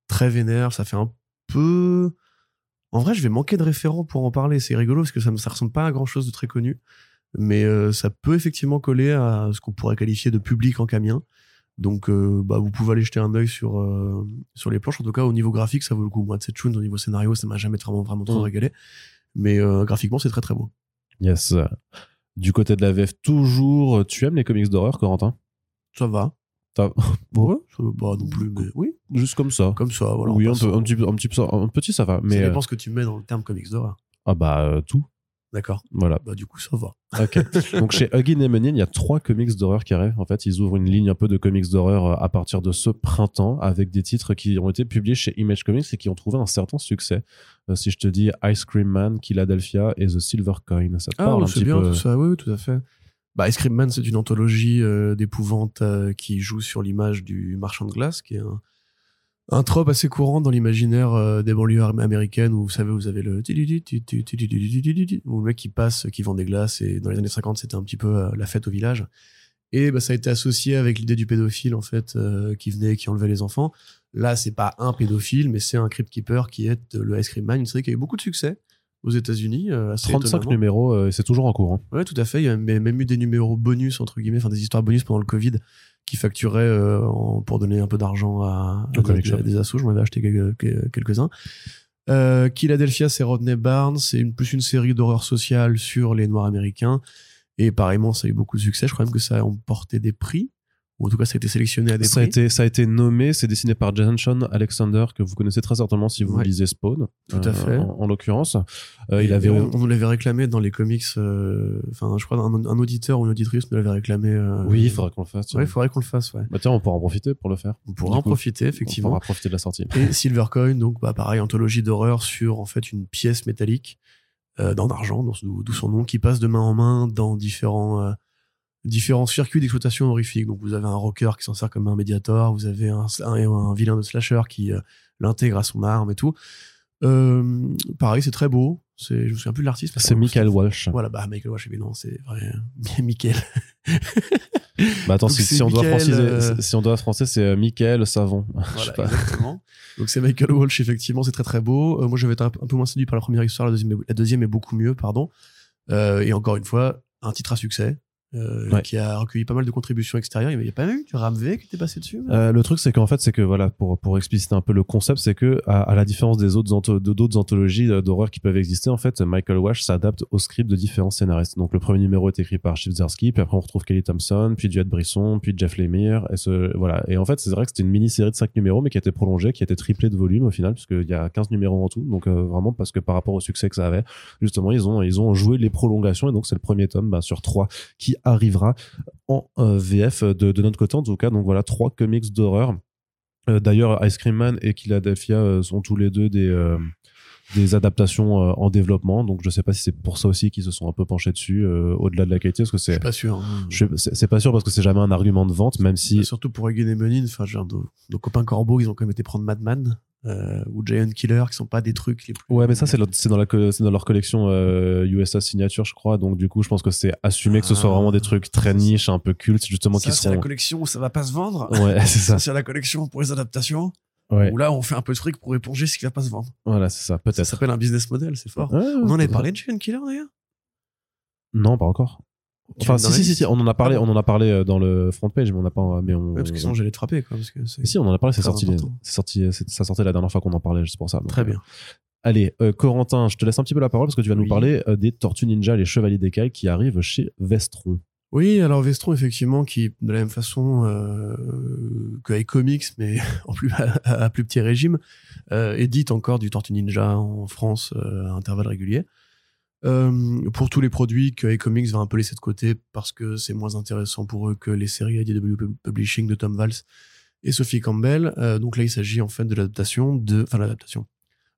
très vénère. Ça fait un peu. En vrai, je vais manquer de référents pour en parler. C'est rigolo parce que ça, ça ressemble pas à grand chose de très connu, mais euh, ça peut effectivement coller à ce qu'on pourrait qualifier de public en camien. Donc, euh, bah, vous pouvez aller jeter un œil sur euh, sur les planches. En tout cas, au niveau graphique, ça vaut le coup. Moi, cette Chun, au niveau scénario, ça m'a jamais vraiment vraiment trop Mm. régalé, mais graphiquement, c'est très très beau. yes du côté de la VF toujours tu aimes les comics d'horreur Corentin? Ça va. T'as- Ouais, pas non plus, mais oui, juste comme ça comme ça. Voilà. oui on un, peu, un, petit, un, petit, un petit ça va mais ça euh, dépend ce que tu mets dans le terme comics d'horreur. ah bah euh, tout D'accord. voilà Bah du coup, ça va. Ok. Donc chez Huggin et Menin, il y a trois comics d'horreur qui arrivent. En fait, ils ouvrent une ligne un peu de comics d'horreur euh, à partir de ce printemps avec des titres qui ont été publiés chez Image Comics et qui ont trouvé un certain succès. Euh, si je te dis Ice Cream Man, Philadelphia et The Silver Coin, ça te Ah, parle ouais, un petit bien peu tout ça, oui, oui, tout à fait. Bah, Ice Cream Man, c'est une anthologie euh, d'épouvante euh, qui joue sur l'image du marchand de glace, qui est un, un trope assez courant dans l'imaginaire euh, des banlieues am- américaines où vous savez, vous avez le où le mec qui passe, qui vend des glaces, et dans les années 50, c'était un petit peu euh, la fête au village. Et bah, ça a été associé avec l'idée du pédophile, en fait, euh, qui venait et qui enlevait les enfants. Là, c'est pas un pédophile, mais c'est un Crypt Keeper qui est euh, le Ice Cream Man, une série qui a eu beaucoup de succès aux États-Unis. euh, assez 35 étonnamment. numéros euh, c'est toujours en cours. hein. Ouais, tout à fait. Il y a même eu des numéros bonus, entre guillemets, enfin des histoires bonus pendant le Covid qui facturaient euh, en- pour donner un peu d'argent à, à des, à des assos. J'en avais acheté quelques- que- quelques-uns. Euh, Philadelphia, c'est Rodney Barnes. C'est une, plus une série d'horreur sociale sur les Noirs américains. Et pareillement, ça a eu beaucoup de succès. Je crois même que ça a emporté des prix. Ou en tout cas, ça a été sélectionné à des Ça a, été, ça a été nommé, c'est dessiné par Jason Alexander, que vous connaissez très certainement si vous Ouais. lisez Spawn. Tout à euh, fait. En, en l'occurrence. Euh, il Et avait. on, on nous l'avait réclamé dans les comics. euh, Enfin, je crois un, un auditeur ou une auditrice nous l'avait réclamé. Oui, il faudrait qu'on le fasse. Ouais, il faudrait qu'on le fasse. Ouais. Bah tiens, on pourra en profiter pour le faire. On pourra Du en coup, profiter On effectivement. pourra profiter de la sortie. Et Silvercoin, donc bah, pareil, anthologie d'horreur sur en fait une pièce métallique dans- d'où d'où son nom, qui passe de main en main dans différents différents circuits d'exploitation horrifique. Donc vous avez un rocker qui s'en sert comme un médiator, vous avez un, un, un vilain de slasher qui euh, l'intègre à son arme et tout. Euh, pareil, c'est très beau. C'est, je me souviens plus de l'artiste. C'est Michael Walsh. Voilà, bah Michael Walsh, évidemment, c'est vrai. Michael. Bah attends, si, on doit Michael, franciser, euh, si on doit français, c'est euh, Michael Savon. Je sais Voilà, pas. exactement. Donc c'est Michael Walsh, effectivement, c'est très très beau. Euh, moi, j'avais été un, un peu moins séduit par la première histoire, la deuxième, est- la deuxième est beaucoup mieux, pardon. Et encore une fois, un titre à succès. Euh, Ouais. qui a recueilli pas mal de contributions extérieures. Il n'y a pas eu du Ramvé qui était passé dessus Euh, le truc, c'est qu'en fait, c'est que voilà, pour pour expliciter un peu le concept, c'est que à, à la différence des autres anto- d'autres anthologies euh, d'horreur qui peuvent exister, en fait, Michael Walsh s'adapte au script de différents scénaristes. Donc le premier numéro est écrit par Chibzarsky, puis après on retrouve Kelly Thompson, puis Judd Brisson, puis Jeff Lemire, et ce voilà. Et en fait, c'est vrai que c'était une mini-série de 5 numéros, mais qui a été prolongée, qui a été triplée de volume au final, puisqu'il y a 15 numéros en tout. Donc euh, vraiment parce que par rapport au succès que ça avait, justement, ils ont ils ont joué les prolongations, et donc c'est le premier tome bah, sur trois qui arrivera en euh, VF de, de notre côté en tout cas. Donc voilà, trois comics d'horreur. Euh, D'ailleurs, Ice Cream Man et Philadelphia euh, sont tous les deux des, des adaptations euh, en développement. Donc je sais pas si c'est pour ça aussi qu'ils se sont un peu penchés dessus, euh, au-delà de la qualité, parce que c'est pas sûr. hein. c'est pas sûr parce que c'est jamais un argument de vente, même si Surtout pour Egan et Menin, enfin, genre, nos, nos copains Corbeau, ils ont quand même été prendre Madman euh, ou Giant Killer, qui sont pas des trucs les plus. Ouais, mais ça, c'est dans, la dans leur collection euh, USA Signature, je crois. Donc, du coup, je pense que c'est assumé que ce soit Ah. vraiment des trucs très niches, un peu cultes, justement, Ça, qui c'est la collection où ça va pas se vendre. Ouais, c'est ça. Ça, c'est la collection pour les adaptations. Ouais, Où là, on fait un peu de fric pour éponger ce qui va pas se vendre. voilà, c'est ça, Ça peut-être. s'appelle un business model, c'est fort. Ouais, On en avait parlé de Giant Killer d'ailleurs? Non, pas encore. Enfin, si, si, si, on en a parlé, Ah bon on en a parlé euh, dans le front page, mais on n'a pas, mais on. Ouais, parce que sinon j'allais te frapper, quoi. Parce que si, on en a parlé, c'est sorti, c'est sorti, c'est- ça sortait la dernière fois qu'on en parlait, c'est pour ça. Donc, très euh, bien. Allez, euh, Corentin, je te laisse un petit peu la parole parce que tu vas nous parler euh, des Tortues Ninja, les Chevaliers d'écailles qui arrivent chez Vestron. Oui, alors Vestron, effectivement, qui, de la même façon euh, que iComics, mais en plus, à, plus petit régime, euh, édite encore du Tortue Ninja en France euh, à intervalles réguliers. Euh, pour tous les produits que iComics va un peu laisser de côté parce que c'est moins intéressant pour eux que les séries IDW Pub- Publishing de Tom Valls et Sophie Campbell. Euh, donc là, il s'agit en fait de l'adaptation de, enfin l'adaptation,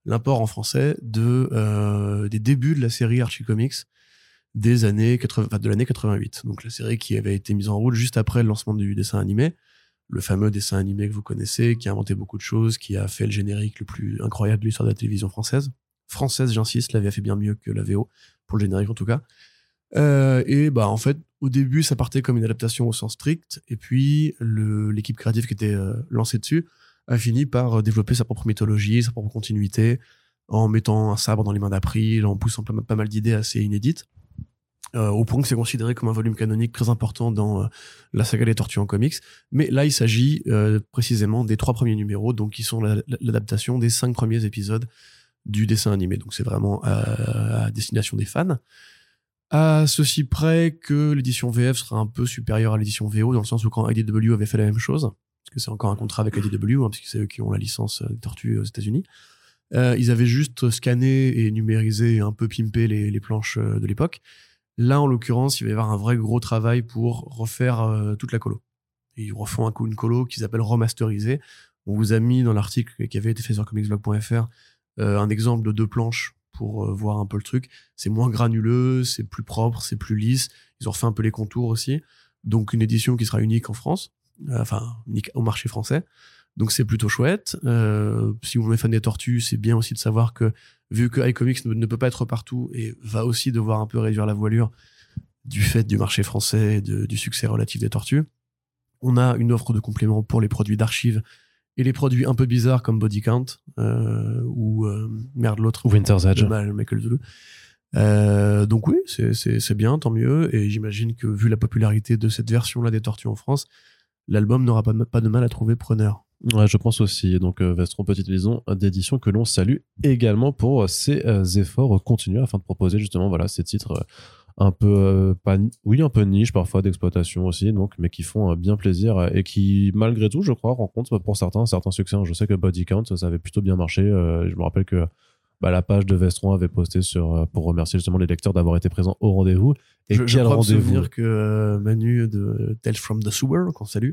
l'import en français euh, des débuts de la série Archie Comics des années 80, enfin, de l'année 88. Donc la série qui avait été mise en route juste après le lancement du dessin animé, le fameux dessin animé que vous connaissez, qui a inventé beaucoup de choses, qui a fait le générique le plus incroyable de l'histoire de la télévision française. Française, j'insiste, la fait bien mieux que la VO, pour le générique en tout cas. Euh, et bah en fait, au début, ça partait comme une adaptation au sens strict, et puis l'équipe créative qui était euh, lancée dessus a fini par euh, développer sa propre mythologie, sa propre continuité, en mettant un sabre dans les mains d'April, en poussant pas, mal d'idées assez inédites, au point que c'est considéré comme un volume canonique très important dans la saga des Tortues en comics. Mais là, il s'agit précisément des trois premiers numéros, donc qui sont la- la- l'adaptation des cinq premiers épisodes du dessin animé. Donc c'est vraiment à, destination des fans. À ceci près que l'édition VF sera un peu supérieure à l'édition VO, dans le sens où quand IDW avait fait la même chose, parce que c'est encore un contrat avec IDW, hein, parce que c'est eux qui ont la licence euh, des Tortues aux États-Unis, euh, ils avaient juste scanné et numérisé et un peu pimpé les, planches euh, de l'époque. Là, en l'occurrence, il va y avoir un vrai gros travail pour refaire euh, toute la colo. Ils refont un coup une colo qu'ils appellent remasterisée. On vous a mis dans l'article qui avait été fait sur comicsblog.fr euh, un exemple de deux planches pour euh, voir un peu le truc. C'est moins granuleux, c'est plus propre, c'est plus lisse. Ils ont refait un peu les contours aussi. Donc une édition qui sera unique en France, euh, enfin unique au marché français. Donc c'est plutôt chouette. Euh, si vous êtes fan des tortues, c'est bien aussi de savoir que vu que iComics ne, ne peut pas être partout et va aussi devoir un peu réduire la voilure du fait du marché français et du succès relatif des tortues, on a une offre de compléments pour les produits d'archives et les produits un peu bizarres comme Body Count euh, ou euh, merde l'autre Winter's Edge. mal Michael Zulu. Euh, donc oui, c'est- bien, tant mieux. Et j'imagine que vu la popularité de cette version-là des Tortues en France, l'album n'aura pas, de- pas de mal à trouver preneur. Ouais, je pense aussi. Donc, euh, Vestron, petite maison d'édition que l'on salue également pour ses efforts continus afin de proposer justement voilà, ces titres un peu, euh, pas, oui, un peu niche parfois d'exploitation aussi, donc, mais qui font euh, bien plaisir euh, et qui, malgré tout, je crois, rencontrent pour certains certains succès. Je sais que Body Count, ça avait plutôt bien marché. Euh, je me rappelle que bah, la page de Vestron avait posté sur, pour remercier justement les lecteurs d'avoir été présents au rendez-vous. Et je, je quel rendez-vous? souvenir que Manu de Tales from the Sewer, qu'on salue,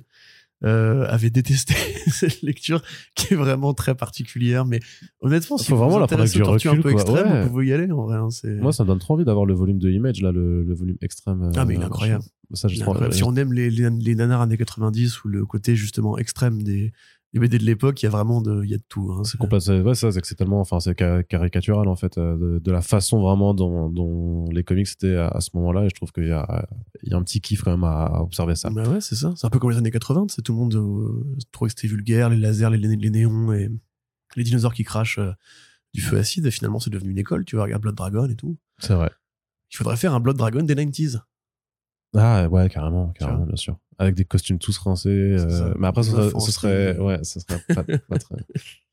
euh, avait détesté cette lecture qui est vraiment très particulière. Mais honnêtement, si Faut vous vraiment vous la prendre du un peu quoi. extrêmes, Ouais. vous pouvez y aller en vrai. hein, c'est- Moi, ça me donne trop envie d'avoir le volume de Image, là, le, le volume extrême. Ah, mais il est euh, incroyable. Ça, j'ai Il est incroyable. Si on aime les, les, les nanars années 90 ou le côté justement extrême des, des BD de l'époque, il y a vraiment de, il y a de tout. Hein. C'est complètement, ouais, ça, c'est que c'est tellement, enfin, c'est ca- caricatural en fait, euh, de, de la façon vraiment dont, dont les comics étaient à, à ce moment-là. Et je trouve qu'il y a, il y a un petit kiff quand même à, à observer ça. Bah ouais, c'est ça. C'est un peu comme les années 80. C'est tout le monde euh, trouvait que c'était vulgaire, les lasers, les, les néons et les dinosaures qui crachent euh, du feu acide. Et finalement, c'est devenu une école. Tu vois, regarde Blood Dragon et tout. C'est vrai. Il faudrait faire un Blood Dragon des 90s. Ah ouais, carrément, carrément, bien sûr. Avec des costumes tous rincés. C'est euh, mais après, ce serait, ce ouais, ce serait pas, pas très,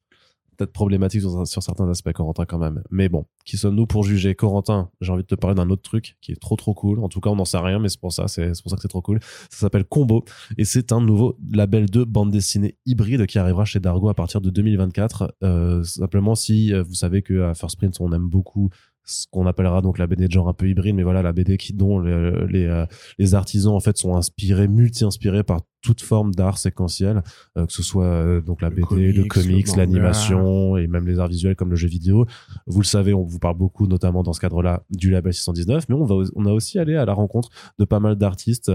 peut-être problématique sur, sur certains aspects, Corentin, quand même. Mais bon, qui sommes-nous pour juger? Corentin, j'ai envie de te parler d'un autre truc qui est trop trop cool. En tout cas, on n'en sait rien, mais c'est pour ça, c'est c'est pour ça que c'est trop cool. Ça s'appelle Combo et c'est un nouveau label de bande dessinée hybride qui arrivera chez Dargo à partir de 2024. Euh, simplement, si euh, vous savez que à First Print, on aime beaucoup ce qu'on appellera donc la BD de genre un peu hybride, mais voilà, la BD qui, dont les, les, euh, les artisans en fait sont inspirés, multi-inspirés par toute forme d'art séquentiel, euh, que ce soit euh, donc la Le BD, comics, le comics, l'animation et même les arts visuels comme le jeu vidéo. Vous le savez, on vous parle beaucoup, notamment dans ce cadre-là, du label 619, mais on va, on a aussi allé à la rencontre de pas mal d'artistes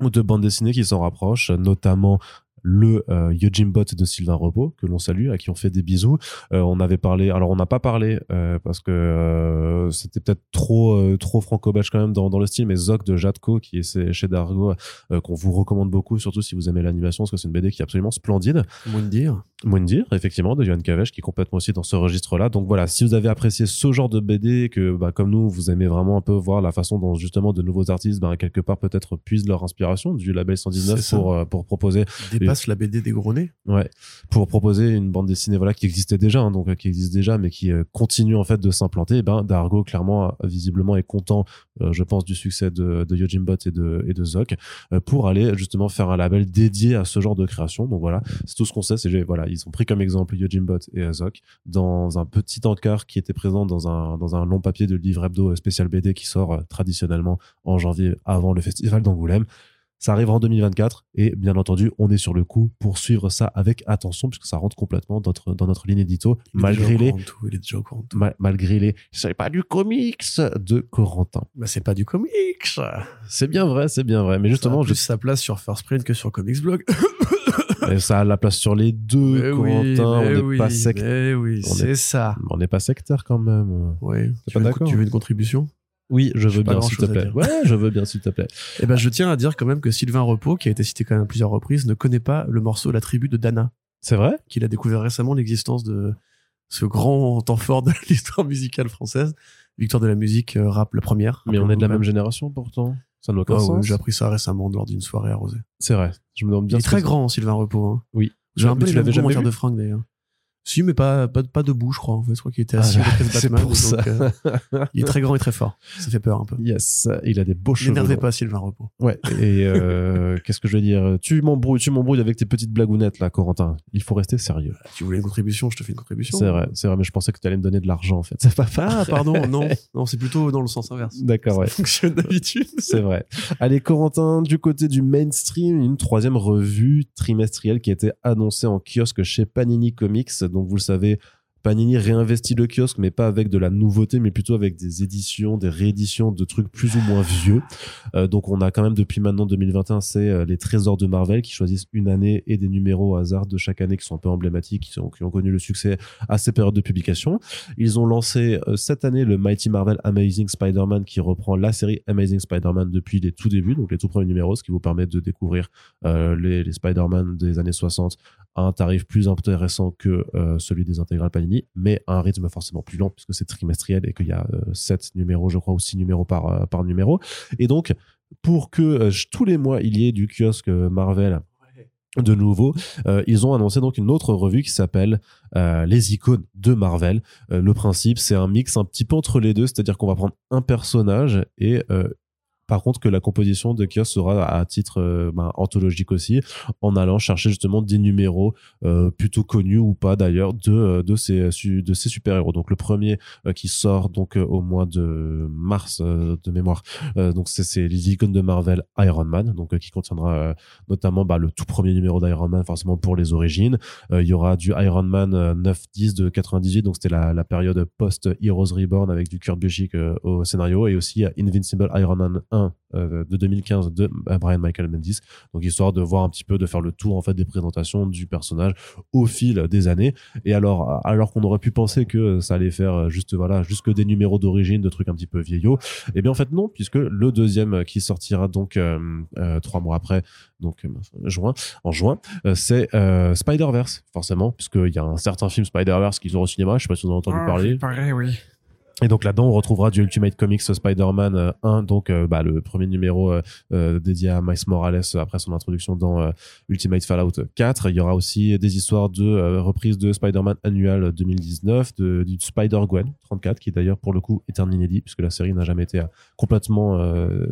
ou de bandes dessinées qui s'en rapprochent, notamment le euh, Yojimbot de Sylvain Repos, que l'on salue, à qui on fait des bisous. Euh, on avait parlé, alors on n'a pas parlé euh, parce que euh, c'était peut-être trop euh, trop franco-belge quand même dans, dans le style, mais Zoc de Jatko, qui est chez- Dargo, euh, qu'on vous recommande beaucoup, surtout si vous aimez l'animation, parce que c'est une BD qui est absolument splendide. Moins de dire. Moundir, effectivement, de Johan Kavesh, qui est complètement aussi dans ce registre-là. Donc voilà, si vous avez apprécié ce genre de BD, que bah, comme nous, vous aimez vraiment un peu voir la façon dont justement de nouveaux artistes, bah, quelque part peut-être puisent leur inspiration du label 119 pour, euh, pour proposer. Dépasse la BD des gros nez. Ouais, pour proposer une bande dessinée voilà qui existait déjà, hein, donc euh, qui existe déjà, mais qui euh, continue en fait de s'implanter. Ben Dargo clairement visiblement est content, je pense, du succès de, de Yojimbot et de et de Zoc pour aller justement faire un label dédié à ce genre de création. Donc voilà, c'est tout ce qu'on sait. C'est voilà, ils ont pris comme exemple Yojimbot et Azok dans un petit encart qui était présent dans un dans un long papier de livre hebdo spécial BD qui sort traditionnellement en janvier avant le festival d'Angoulême. Ça arrive en 2024 et bien entendu, on est sur le coup pour suivre ça avec attention puisque ça rentre complètement dans notre, dans notre ligne édito malgré les, il est déjà malgré les, c'est pas du comics de Corentin. Bah c'est pas du comics. C'est bien vrai, c'est bien vrai. Mais justement, plus sa place sur First Print que sur Comics Blog. et ça a la place sur les deux, Corentin. on n'est pas sectaire. oui, c'est ça. On n'est pas sectaire quand même. Oui. Tu, veux, tu veux une contribution? Oui, je veux bien, s'il te plaît. Ouais, je veux bien, s'il te plaît. Eh ben, je tiens à dire quand même que Sylvain Repos, qui a été cité quand même à plusieurs reprises, ne connaît pas le morceau La tribu de Dana. C'est vrai? Qu'il a découvert récemment l'existence de ce grand temps fort de l'histoire musicale française. Victoire de la musique euh, rap, la première. Mais on est de la même génération pourtant. Ça n'a aucun sens. J'ai appris ça récemment lors d'une soirée arrosée. C'est vrai. Je me demande bien. Il est très grand, Sylvain Repos. Hein. Oui. J'ai un peu tu l'avais jamais vu de fringue d'ailleurs. Si, mais pas, pas, pas debout, je crois. En fait, je crois qu'il était assis ah, Batman. Pour ça. Euh, il est très grand et très fort. Ça fait peur un peu. Yes, il a des beaux cheveux. N'énervez pas Sylvain Repos. Ouais. Et euh, qu'est-ce que je vais dire? Tu m'embrouilles, tu m'embrouilles avec tes petites blagounettes là, Corentin. Il faut rester sérieux. Ah, tu voulais une contribution, je te fais une contribution. C'est vrai, c'est vrai, mais je pensais que tu allais me donner de l'argent en fait. C'est pas Ah, pardon, non, non, c'est plutôt dans le sens inverse. D'accord, ouais. Ça fonctionne d'habitude. c'est vrai. Allez, Corentin, du côté du mainstream, une troisième revue trimestrielle qui a été annoncée en kiosque chez Panini Comics. Donc vous le savez, Panini réinvestit le kiosque, mais pas avec de la nouveauté, mais plutôt avec des éditions, des rééditions de trucs plus ou moins vieux. Euh, donc on a quand même depuis maintenant 2021, c'est euh, les trésors de Marvel qui choisissent une année et des numéros au hasard de chaque année qui sont un peu emblématiques, qui, ont connu le succès à ces périodes de publication. Ils ont lancé euh, cette année le Mighty Marvel Amazing Spider-Man qui reprend la série Amazing Spider-Man depuis les tout débuts, donc les tout premiers numéros, ce qui vous permet de découvrir les, les Spider-Man des années 60 à un tarif plus intéressant que celui des intégrales Panini mais à un rythme forcément plus lent puisque c'est trimestriel et qu'il y a 7 euh, numéros, je crois, ou 6 numéros par, euh, par numéro. Et donc, pour que euh, tous les mois il y ait du kiosque Marvel de nouveau, ils ont annoncé donc une autre revue qui s'appelle les icônes de Marvel. le principe, c'est un mix un petit peu entre les deux, c'est-à-dire qu'on va prendre un personnage et par contre, que la composition de kiosque sera à titre euh, ben, anthologique aussi, en allant chercher justement des numéros euh, plutôt connus ou pas d'ailleurs de, euh, de ces, de ces super-héros. Donc le premier qui sort donc au mois de mars de mémoire, donc c'est les icônes de Marvel Iron Man, donc qui contiendra notamment bah, le tout premier numéro d'Iron Man forcément pour les origines. Il y aura du Iron Man 9-10 de 98, donc c'était la, la période post-Heroes Reborn avec du Kurt Busiek au scénario, et aussi Invincible Iron Man 1 euh, de 2015 de euh, Brian Michael Bendis. Donc histoire de voir un petit peu, de faire le tour en fait des présentations du personnage au fil des années. Et alors, alors qu'on aurait pu penser que ça allait faire juste voilà, jusque des numéros d'origine, de trucs un petit peu vieillots, et eh bien en fait non, puisque le deuxième qui sortira donc euh, trois mois après, donc juin, en juin, c'est Spider-Verse forcément, puisqu'il y a un certain film Spider-Verse qui sort au cinéma. Je sais pas si vous en avez entendu ah, parler. Pareil, oui. Et donc là-dedans, on retrouvera du Ultimate Comics Spider-Man 1, euh, donc euh, bah, le premier numéro euh, dédié à Miles Morales après son introduction dans Ultimate Fallout 4. Il y aura aussi des histoires de reprise de Spider-Man Annual 2019, de, du Spider-Gwen 34, qui d'ailleurs pour le coup est un inédit puisque la série n'a jamais été complètement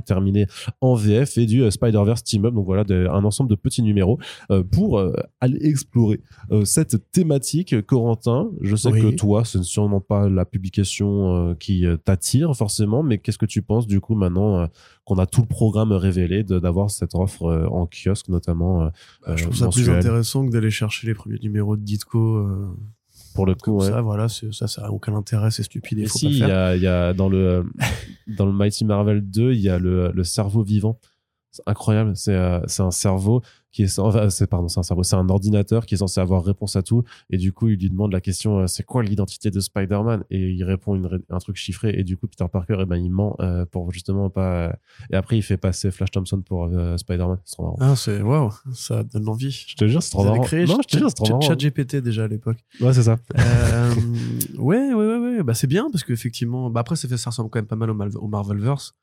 terminée en VF, et du Spider-Verse Team Up, donc voilà un ensemble de petits numéros pour aller explorer cette thématique. Corentin, je sais que toi, ce n'est sûrement pas la publication euh, qui euh, t'attire forcément, mais qu'est-ce que tu penses du coup maintenant euh, qu'on a tout le programme révélé d'avoir cette offre en kiosque notamment bah, Je trouve ça plus intéressant que d'aller chercher les premiers numéros de Ditko pour le coup ça voilà ça ça a aucun intérêt c'est stupide il faut si y a, y a dans le dans le Mighty Marvel 2 il y a le, le cerveau vivant. C'est incroyable c'est c'est un cerveau qui est enfin, c'est pardon c'est un cerveau c'est un ordinateur qui est censé avoir réponse à tout et du coup il lui demande la question euh, c'est quoi l'identité de Spider-Man et il répond une, un truc chiffré et du coup Peter Parker eh ben il ment euh, pour justement pas et après il fait passer Flash Thompson pour euh, Spider-Man c'est trop marrant Ah, c'est waouh, ça donne envie. je te jure c'est trop marrant créé non je te jure c'est trop marrant Chat GPT déjà à l'époque. ouais c'est ça Euh, ouais, ouais, ouais, ouais. Bah, c'est bien parce qu'effectivement, bah, après, ça, fait, ça ressemble quand même pas mal au, Mal- au Marvelverse.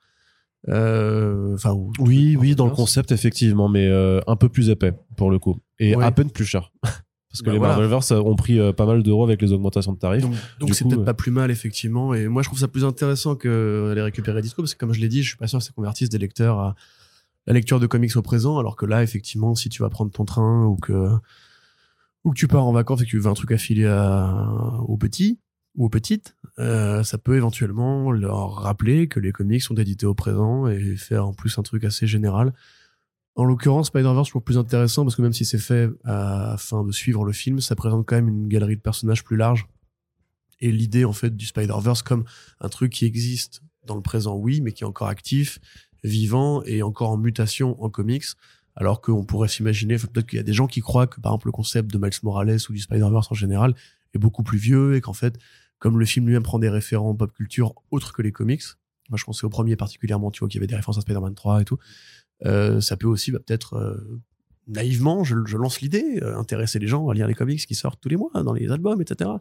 Euh, Enfin, oui oui dans le concept effectivement mais euh, un peu plus épais pour le coup et Ouais. à peine plus cher parce que Bah les voilà. Marvelverse ont pris euh, pas mal d'euros avec les augmentations de tarifs Donc, c'est peut-être euh, pas plus mal, effectivement. Et moi, je trouve ça plus intéressant que les récupérer disco parce que, comme je l'ai dit, je suis pas sûr que ça convertisse des lecteurs à la lecture de comics au présent. Alors que là, effectivement, si tu vas prendre ton train ou que, ou que tu pars en vacances et que tu veux un truc affilié à, aux petits ou aux petites, euh, ça peut éventuellement leur rappeler que les comics sont édités au présent et faire en plus un truc assez général. En l'occurrence, Spider-Verse, je trouve plus intéressant parce que même si c'est fait afin de suivre le film, ça présente quand même une galerie de personnages plus large. Et l'idée, en fait, du Spider-Verse comme un truc qui existe dans le présent, oui, mais qui est encore actif, vivant et encore en mutation en comics. Alors qu'on pourrait s'imaginer, peut-être qu'il y a des gens qui croient que, par exemple, le concept de Miles Morales ou du Spider-Verse en général est beaucoup plus vieux et qu'en fait, comme le film lui-même prend des référents pop culture autres que les comics, moi je pensais au premier particulièrement, tu vois, qu'il y avait des références à Spider-Man 3 et tout, euh, ça peut aussi bah, peut-être euh, naïvement, je, lance l'idée, euh, intéresser les gens à lire les comics qui sortent tous les mois dans les albums, etc.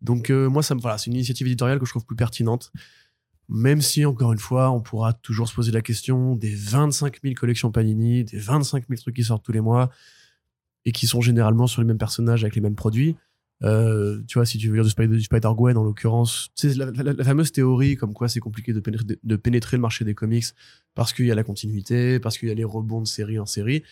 Donc moi, ça me voilà, c'est une initiative éditoriale que je trouve plus pertinente. Même si, encore une fois, on pourra toujours se poser la question des 25 000 collections Panini, des 25 000 trucs qui sortent tous les mois et qui sont généralement sur les mêmes personnages avec les mêmes produits. Euh, tu vois, si tu veux lire du Spider, du Spider-Gwen, en l'occurrence, tu sais, la, la- la fameuse théorie comme quoi c'est compliqué de pénétrer, de pénétrer le marché des comics parce qu'il y a la continuité, parce qu'il y a les rebonds de série en série.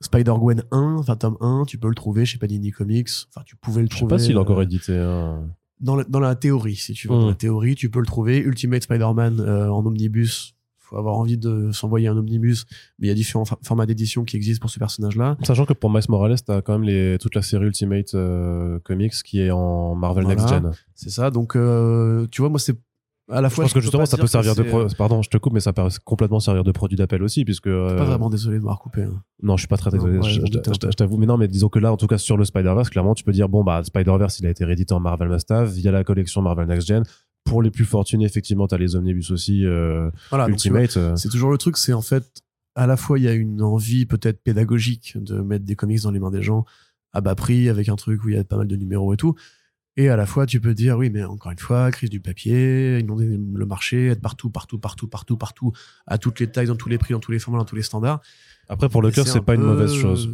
Spider-Gwen 1, enfin tome 1, tu peux le trouver chez Panini Comics. Enfin, tu pouvais le je sais trouver. pas s'il est encore euh, édité hein. dans la, dans la théorie, si tu veux. Dans Mm. la théorie, tu peux le trouver. Ultimate Spider-Man euh, en omnibus. Faut avoir envie de s'envoyer un omnibus. Mais il y a différents fa- formats d'édition qui existent pour ce personnage-là. Sachant que pour Miles Morales, t'as quand même les, toute la série Ultimate euh, Comics qui est en Marvel Voilà. Next Gen. C'est ça. Donc, euh, tu vois, moi, c'est à la Je fois. pense que justement, ça peut servir de. pro- c'est- Pardon, je te coupe, mais ça peut complètement servir de produit d'appel aussi, puisque. euh, Pas vraiment désolé de m'avoir coupé. hein. Non, je suis pas très désolé. Non, ouais, je, je je- je- je t'avoue, mais non, mais disons que là, en tout cas, sur le Spider-Verse, clairement, tu peux dire bon, bah, Spider-Verse, il a été réédité en Marvel Must-Have via la collection Marvel Next Gen. Pour les plus fortunés, effectivement, t'as les omnibus aussi, euh, Voilà. tu Ultimate. euh, C'est toujours le truc, c'est en fait, à la fois, il y a une envie peut-être pédagogique de mettre des comics dans les mains des gens à bas prix, avec un truc où il y a pas mal de numéros et tout. Et à la fois, tu peux dire, oui, mais encore une fois, crise du papier, inonder le marché, être partout, partout, partout, partout, partout, à toutes les tailles, dans tous les prix, dans tous les formats, dans tous les standards. Après, pour le cœur, c'est pas une mauvaise chose.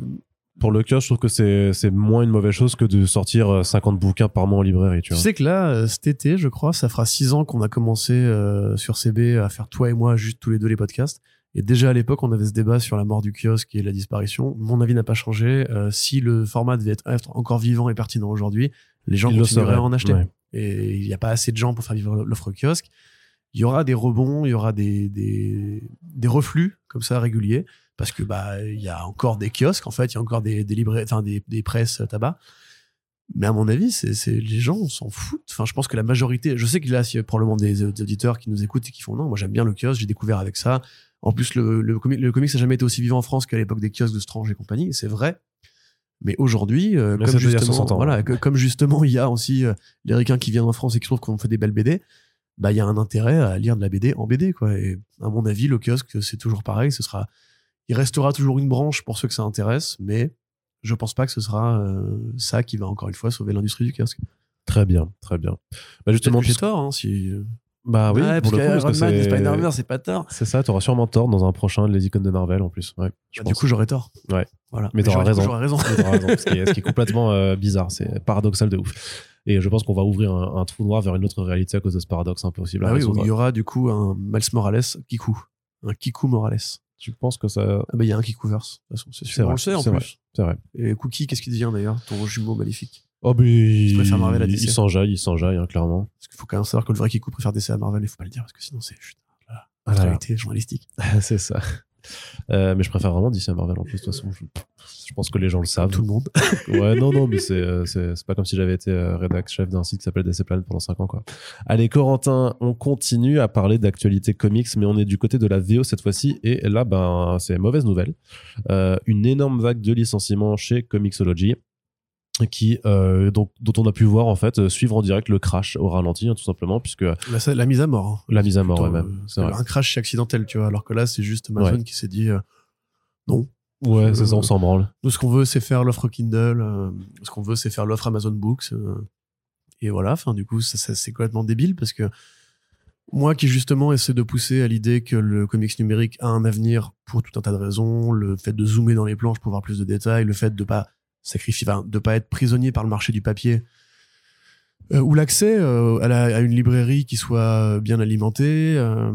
Pour le cœur, je trouve que c'est moins une mauvaise chose que de sortir euh, 50 bouquins par mois en librairie, tu Tu vois. sais que là, euh, cet été, je crois, ça fera six ans qu'on a commencé euh, sur CB à faire toi et moi juste tous les deux les podcasts. Et déjà à l'époque, on avait ce débat sur la mort du kiosque et la disparition. Mon avis n'a pas changé. Euh, si le format devait être, encore vivant et pertinent aujourd'hui, les gens Il le continueraient à en acheter. ouais. Et il n'y a pas assez de gens pour faire vivre l'offre kiosque. Il y aura des rebonds, il y aura des, des, des reflux comme ça réguliers parce que bah il y a encore des kiosques en fait, il y a encore des des librairies, enfin des, des presses euh, tabac. Mais à mon avis, c'est c'est les gens on s'en foutent. Enfin, je pense que la majorité, je sais qu'il y a probablement des, des auditeurs qui nous écoutent et qui font non, moi j'aime bien le kiosque, j'ai découvert avec ça. En plus, le, le, comic, le comics n'a jamais été aussi vivant en France qu'à l'époque des kiosques de Strange et compagnie, c'est vrai. Mais aujourd'hui, euh, comme justement, 60 ans, voilà, que- comme justement, il y a aussi euh, les ricains qui viennent en France et qui trouvent qu'on fait des belles BD, bah il y a un intérêt à lire de la BD en BD, quoi. Et à mon avis, le kiosque, c'est toujours pareil. Ce sera, il restera toujours une branche pour ceux que ça intéresse, mais je pense pas que ce sera euh, ça qui va encore une fois sauver l'industrie du kiosque. Très bien, très bien. Bah justement, j'ai tort, hein, si. bah oui, Ouais, pour parce le coup, parce que Iron Man et c'est pas tort. c'est ça, t'auras sûrement tort dans un prochain Les icônes de Marvel en plus. Ouais, Bah, du coup, j'aurais tort. Ouais. Voilà. Mais t'auras du coup, raison. J'aurais raison. Mais t'auras raison, ce, qui est, ce qui est complètement euh, bizarre, c'est paradoxal de ouf. Et je pense qu'on va ouvrir un, un trou noir vers une autre réalité à cause de ce paradoxe impossible à Ah oui, il y aura du coup un Miles Morales Kiku. Un Kiku Morales. Tu penses que ça. Ah bah il y a un Kikuverse, de toute façon, c'est sûr. vrai, On le sait en plus. C'est vrai. Et Cookie, qu'est-ce qu'il devient d'ailleurs Ton jumeau maléfique. Oh, mais il, préfère Marvel à DC. il s'enjaille, il s'enjaille, hein, clairement. Parce qu'il faut quand même savoir que le vrai Kiku préfère DC à Marvel, il faut pas le dire parce que sinon c'est la Ah journalistique. c'est ça. Euh, mais je préfère vraiment DC à Marvel en plus. De toute façon, je, je pense que les gens le savent. Tout le monde. ouais, non, non, mais c'est, euh, c'est, c'est pas comme si j'avais été euh, rédac chef d'un site qui s'appelle DC Planet pendant 5 ans, quoi. Allez, Corentin, on continue à parler d'actualité comics, mais on est du côté de la VO cette fois-ci. Et là, ben, c'est mauvaise nouvelle. Euh, une énorme vague de licenciements chez Comixology qui euh, donc, dont on a pu voir en fait euh, suivre en direct le crash au ralenti hein, tout simplement puisque La, la mise à mort. hein. la mise à mort ouais, même euh, c'est un crash c'est accidentel, tu vois. Alors que là, c'est juste Amazon Ouais. qui s'est dit euh, non. ouais c'est ça on s'en branle Nous, ce qu'on veut, c'est faire l'offre Kindle. euh, ce qu'on veut, c'est faire l'offre Amazon Books. et voilà. Enfin, du coup, ça, ça, c'est complètement débile parce que moi, qui justement essaie de pousser à l'idée que le comics numérique a un avenir pour tout un tas de raisons, le fait de zoomer dans les planches pour voir plus de détails, le fait de pas sacrifier, enfin, de pas être prisonnier par le marché du papier. euh, ou l'accès euh, à, une librairie qui soit bien alimentée, euh,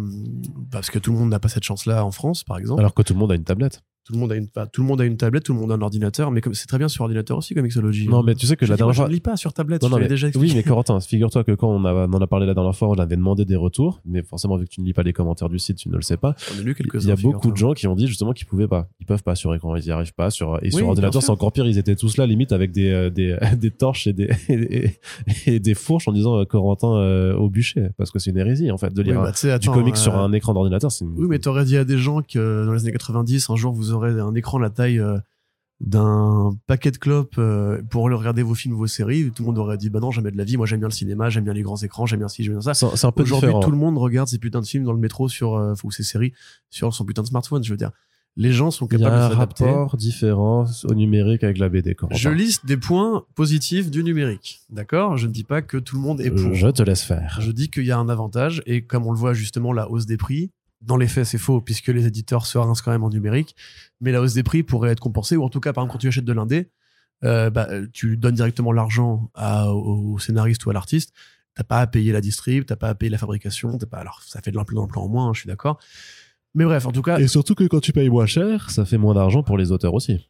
parce que tout le monde n'a pas cette chance-là en France, par exemple. alors que tout le monde a une tablette Tout le monde a une, enfin, tout le monde a une tablette, tout le monde a un ordinateur, mais c'est très bien sur ordinateur aussi, comme Mixology. non mais tu sais que je la dernière je fois ne lis pas sur tablette. Non, je non, mais- déjà oui, expliqué. mais Corentin, figure-toi que quand on, a- on en a parlé la dernière fois, on avait demandé des retours, mais forcément, vu que tu ne lis pas les commentaires du site, tu ne le sais pas. J'en ai lu quelques-uns. Il y a beaucoup de gens qui ont dit justement qu'ils pouvaient pas. Ils peuvent pas sur écran, ils y arrivent pas. Sur, et Oui, sur ordinateur, c'est encore pire. Ils étaient tous là, limite, avec des, euh, des, des torches et des, et, et des fourches en disant euh, Corentin euh, au bûcher. Parce que c'est une hérésie, en fait, de Oui, lire un- bah, du comics euh, sur un écran d'ordinateur. C'est une- Oui, mais t'aurais dit à des gens que dans les années 90, un jour, vous un écran de la taille euh, d'un paquet de clopes euh, pour regarder vos films, vos séries. Tout le monde aurait dit, bah non, jamais de la vie. Moi, j'aime bien le cinéma, j'aime bien les grands écrans, j'aime bien ci, j'aime bien ça. c'est un peu Aujourd'hui, tout le monde regarde ces putains de films dans le métro sur, euh, ou ces séries sur son putain de smartphone, je veux dire. Les gens sont Il y capables a de un s'adapter. rapport différent au numérique avec la BD, Corentin. Je liste des points positifs du numérique. D'accord? Je ne dis pas que tout le monde est pour. Je te laisse faire. Je dis qu'il y a un avantage et comme on le voit justement, la hausse des prix, dans les faits, c'est faux puisque les éditeurs se rincent quand même en numérique, mais la hausse des prix pourrait être compensée ou en tout cas, par exemple, quand tu achètes de l'indé, euh, bah, tu donnes directement l'argent au, scénariste ou à l'artiste. T'as pas à payer la distrib, t'as pas à payer la fabrication. Alors, ça fait de l'implant en moins, hein, je suis d'accord. Mais bref, en tout cas, Et surtout que quand tu payes moins cher, ça fait moins d'argent pour les auteurs aussi.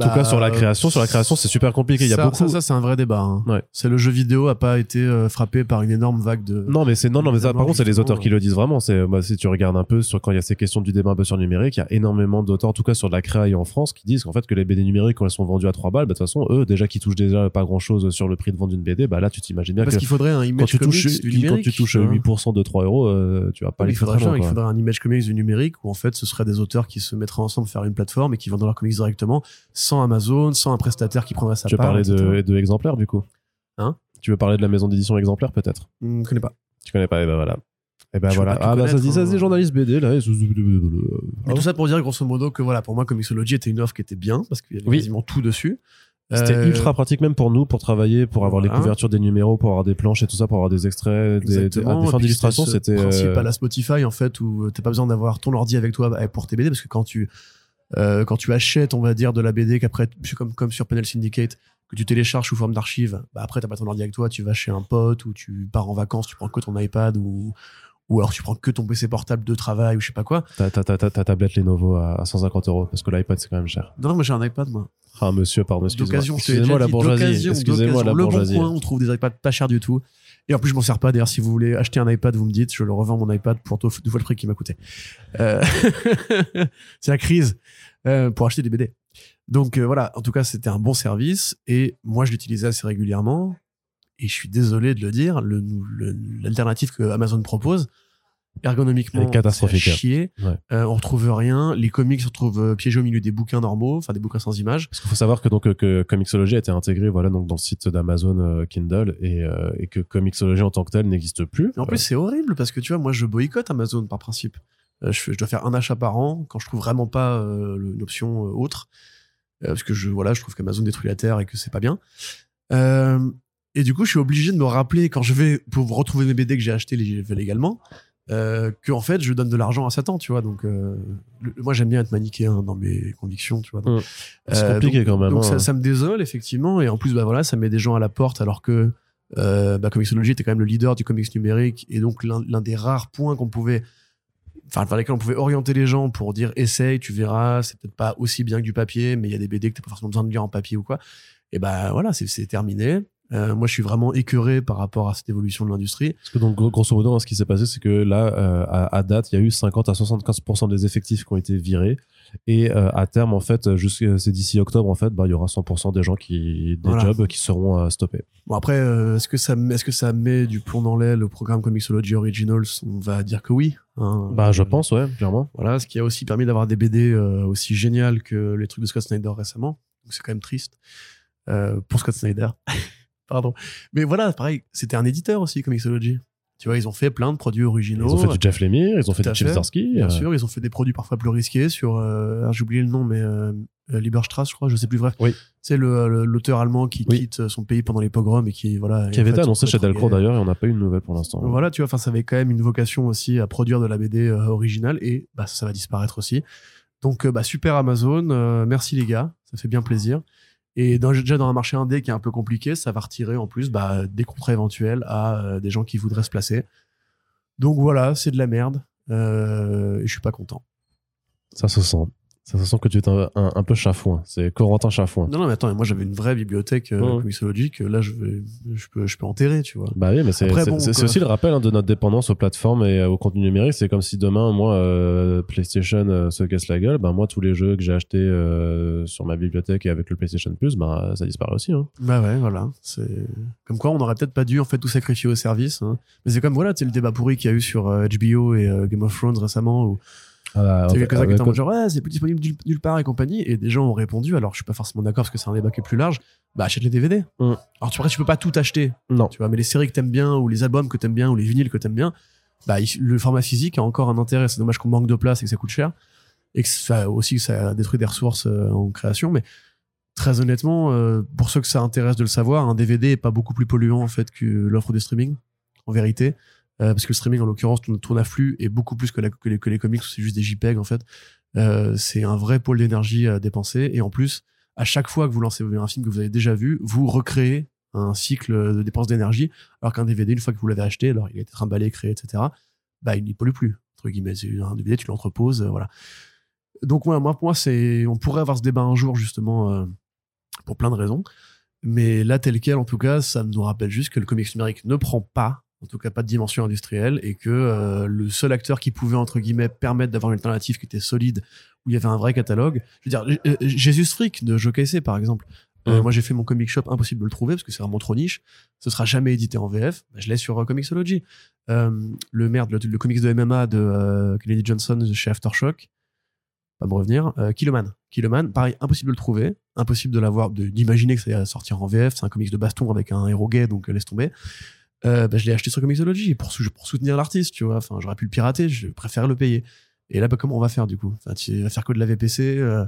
En tout cas, sur la création, sur la création, c'est super compliqué. Il y a ça, beaucoup. Ça, ça, c'est un vrai débat. hein. Ouais. C'est le jeu vidéo a pas été euh, frappé par une énorme vague de. Non, mais c'est non, non, mais ça, par contre, c'est les auteurs qui le disent vraiment. C'est bah, si tu regardes un peu sur quand il y a ces questions du débat un peu sur le numérique, il y a énormément d'auteurs, en tout cas sur de la créa et en France, qui disent qu'en fait que les BD numériques quand elles sont vendues à 3 balles, bah, de toute façon, eux déjà qui touchent déjà pas grand chose sur le prix de vente d'une BD, bah là tu t'imagines bien Parce qu'il faudrait un quand image tu touches, du quand numérique. tu touches tu vois. 8% de 3 euros, euh, tu vas pas les faire faire, il faudrait un image comics du numérique où en fait ce seraient des auteurs qui se mettraient ensemble faire une plateforme et qui vendent leurs comics directement sans Amazon, sans un prestataire qui prendrait sa Tu veux part. parler etc. de, de exemplaires du coup? Hein? Tu veux parler de la maison d'édition exemplaire peut-être? Je connais pas. Tu connais pas, et ben voilà. Et ben Je voilà. Ah bah ça se dit, ça se dit hein. journaliste BD là. et- tout ça pour dire grosso modo que voilà, pour moi Comixology était une offre qui était bien parce qu'il y avait Oui. quasiment tout dessus. C'était Euh, ultra pratique même pour nous, pour travailler, pour avoir les couvertures des numéros, pour avoir des planches et tout ça, pour avoir des extraits, des, des, des fins d'illustration, c'était. principe euh, à la Spotify en fait où euh, t'as pas besoin d'avoir ton ordi avec toi pour tes BD parce que quand tu euh, quand tu achètes on va dire de la BD qu'après comme comme sur Panel Syndicate que tu télécharges sous forme d'archive bah après t'as pas ton ordi avec toi tu vas chez un pote ou tu pars en vacances tu prends que ton iPad ou ou alors tu prends que ton PC portable de travail ou je sais pas quoi Ta, ta, ta, ta, ta tablette Lenovo à à 150 euros, parce que l'iPad c'est quand même cher. non moi j'ai un iPad moi Ah monsieur, pardon, excusez-moi. Excusez-moi la bourgeoisie. Excusez-moi la d'occasion. le bon bourgeoisie. coin on trouve des iPads pas chers du tout et en plus je m'en sers pas. D'ailleurs si vous voulez acheter un iPad vous me dites je le revends mon iPad pour deux fois le prix qu'il m'a coûté. Euh, c'est la crise euh, pour acheter des BD donc euh, voilà. En tout cas c'était un bon service. Et moi je l'utilisais assez régulièrement. Et je suis désolé de le dire l'alternative que Amazon propose ergonomiquement catastrophique, à chier Ouais. Euh, on retrouve rien les comics se retrouvent euh, piégés au milieu des bouquins normaux enfin des bouquins sans images Parce qu'il faut savoir que donc euh, que Comixology a été intégré voilà donc dans le site d'Amazon Kindle et, euh, et que Comixology en tant que tel n'existe plus. Et en plus, c'est horrible parce que tu vois, moi, je boycotte Amazon par principe. Euh, je, dois faire un achat par an quand je trouve vraiment pas une option autre. Parce que je, voilà, je trouve qu'Amazon détruit la terre et que c'est pas bien. Et du coup, je suis obligé de me rappeler quand je vais pour retrouver mes BD que j'ai achetés lég- légalement. Euh, que en fait je donne de l'argent à Satan tu vois donc euh, le- moi j'aime bien être manichéen dans mes convictions tu vois donc, Mm. C'est euh, compliqué donc- quand même. donc hein. ça, ça me désole effectivement et en plus bah voilà ça met des gens à la porte alors que bah, Comixology était quand même le leader du comics numérique et donc l'un des rares points qu'on pouvait enfin vers lesquels on pouvait orienter les gens pour dire essaye tu verras c'est peut-être pas aussi bien que du papier mais il y a des BD que t'as pas forcément besoin de lire en papier ou quoi et bah voilà c'est terminé Euh, moi, je suis vraiment écœuré par rapport à cette évolution de l'industrie. Parce que donc, gros- grosso modo, hein, ce qui s'est passé, c'est que là, euh, à, à date, il y a eu 50 à 75% des effectifs qui ont été virés. Et euh, à terme, en fait, c'est d'ici octobre, en fait, bah, il y aura 100% des gens qui, des Voilà. jobs qui seront stoppés. Bon après, est-ce que ça, est-ce que ça met du plomb dans l'aile au programme Comixology Originals? On va dire que oui. hein. Bah, je pense, ouais, clairement. Voilà, ce qui a aussi permis d'avoir des BD aussi géniales que les trucs de Scott Snyder récemment. Donc c'est quand même triste pour Scott Snyder. Pardon. Mais voilà, pareil, c'était un éditeur aussi, Comixology. Tu vois, ils ont fait plein de produits Ils originaux. ont fait du Jeff Lemire, ils ont fait du Chip. Bien euh, sûr, ils ont fait des produits parfois plus risqués sur. Euh, J'ai oublié le nom, mais euh, euh, Lieberstrasse, je crois, je sais plus. Bref, Oui. c'est le- l'auteur allemand qui Oui. quitte son pays pendant les pogroms et qui voilà. qui avait été annoncé chez Delcourt d'ailleurs, et on n'a pas eu de nouvelles pour l'instant. Voilà, tu vois, enfin, ça avait quand même une vocation aussi à produire de la BD euh, originale et bah, ça va disparaître aussi. Donc, euh, bah, super Amazon, euh, merci les gars, ça fait bien plaisir. Et déjà dans un marché indé qui est un peu compliqué, ça va retirer en plus bah, des contrats éventuels à euh, des gens qui voudraient se placer. Donc voilà, c'est de la merde euh, et je suis pas content. Ça se sent. Ça se sent que tu es un, un- un peu chafouin. C'est Corentin chafouin. Non, non, mais attends, moi j'avais une vraie bibliothèque euh, là je, vais, je, peux, je peux enterrer, tu vois. Bah oui, mais c'est bon, aussi le rappel hein, de notre dépendance aux plateformes et euh, au contenu numérique. C'est comme si demain, moi, euh, PlayStation euh, se casse la gueule, bah moi, tous les jeux que j'ai achetés euh, sur ma bibliothèque et avec le PlayStation Plus, bah ça disparaît aussi. Hein. Bah ouais, voilà. Comme quoi on aurait peut-être pas dû en fait tout sacrifier au service. hein. Mais c'est comme voilà, tu sais le débat pourri qu'il y a eu sur euh, HBO et euh, Game of Thrones récemment où Ah, tu sais quelques-uns qui étaient en mode genre ouais c'est plus disponible nulle- nulle part et compagnie et des gens ont répondu alors je suis pas forcément d'accord parce que c'est un débat qui est plus large. Bah achète les DVD. Mm. Alors tu vois tu peux pas tout acheter, Non. tu vois, mais les séries que t'aimes bien ou les albums que t'aimes bien ou les vinyles que t'aimes bien, bah le format physique a encore un intérêt. C'est dommage qu'on manque de place et que ça coûte cher et que ça aussi que ça détruit des ressources euh, en création, mais très honnêtement, euh, pour ceux que ça intéresse de le savoir, un DVD est pas beaucoup plus polluant en fait que l'offre de streaming, en vérité. Euh, parce que le streaming, en l'occurrence, tourne, tourne à flux et beaucoup plus que, les, que les comics c'est juste des JPEG en fait. Euh, c'est un vrai pôle d'énergie à dépenser et en plus, à chaque fois que vous lancez un film que vous avez déjà vu, vous recréez un cycle de dépenses d'énergie, alors qu'un DVD, une fois que vous l'avez acheté, alors il a été trimballé, créé, etc., bah il n'y pollue plus. Entre guillemets, un DVD, tu l'entreposes, euh, voilà. Donc ouais, moi, pour moi, c'est, on pourrait avoir ce débat un jour justement pour plein de raisons, mais là tel quel, en tout cas, ça nous rappelle juste que le comics numérique ne prend pas, en tout cas pas de dimension industrielle, et que euh, le seul acteur qui pouvait entre guillemets permettre d'avoir une alternative qui était solide, où il y avait un vrai catalogue, je veux dire, euh, Jesus Freak de Joe par exemple. Euh, Mm. moi, j'ai fait mon comic shop, impossible de le trouver parce que c'est vraiment trop niche. Ce sera jamais édité en VF. Bah, je l'ai sur euh, Comixology. Euh, le merde, le, le comics de MMA de euh, Kennedy Johnson de chez Aftershock. Pas me revenir. Euh, Kiloman. Kiloman, pareil, impossible de le trouver. Impossible de l'avoir, d'imaginer que ça va sortir en VF. C'est un comics de baston avec un héros gay, donc euh, laisse tomber. Euh, bah, je l'ai acheté sur Comixology pour, sou- pour soutenir l'artiste, tu vois. Enfin, j'aurais pu le pirater, je préfère le payer. Et là, bah, comment on va faire du coup? Enfin, Tu vas faire que de la VPC euh,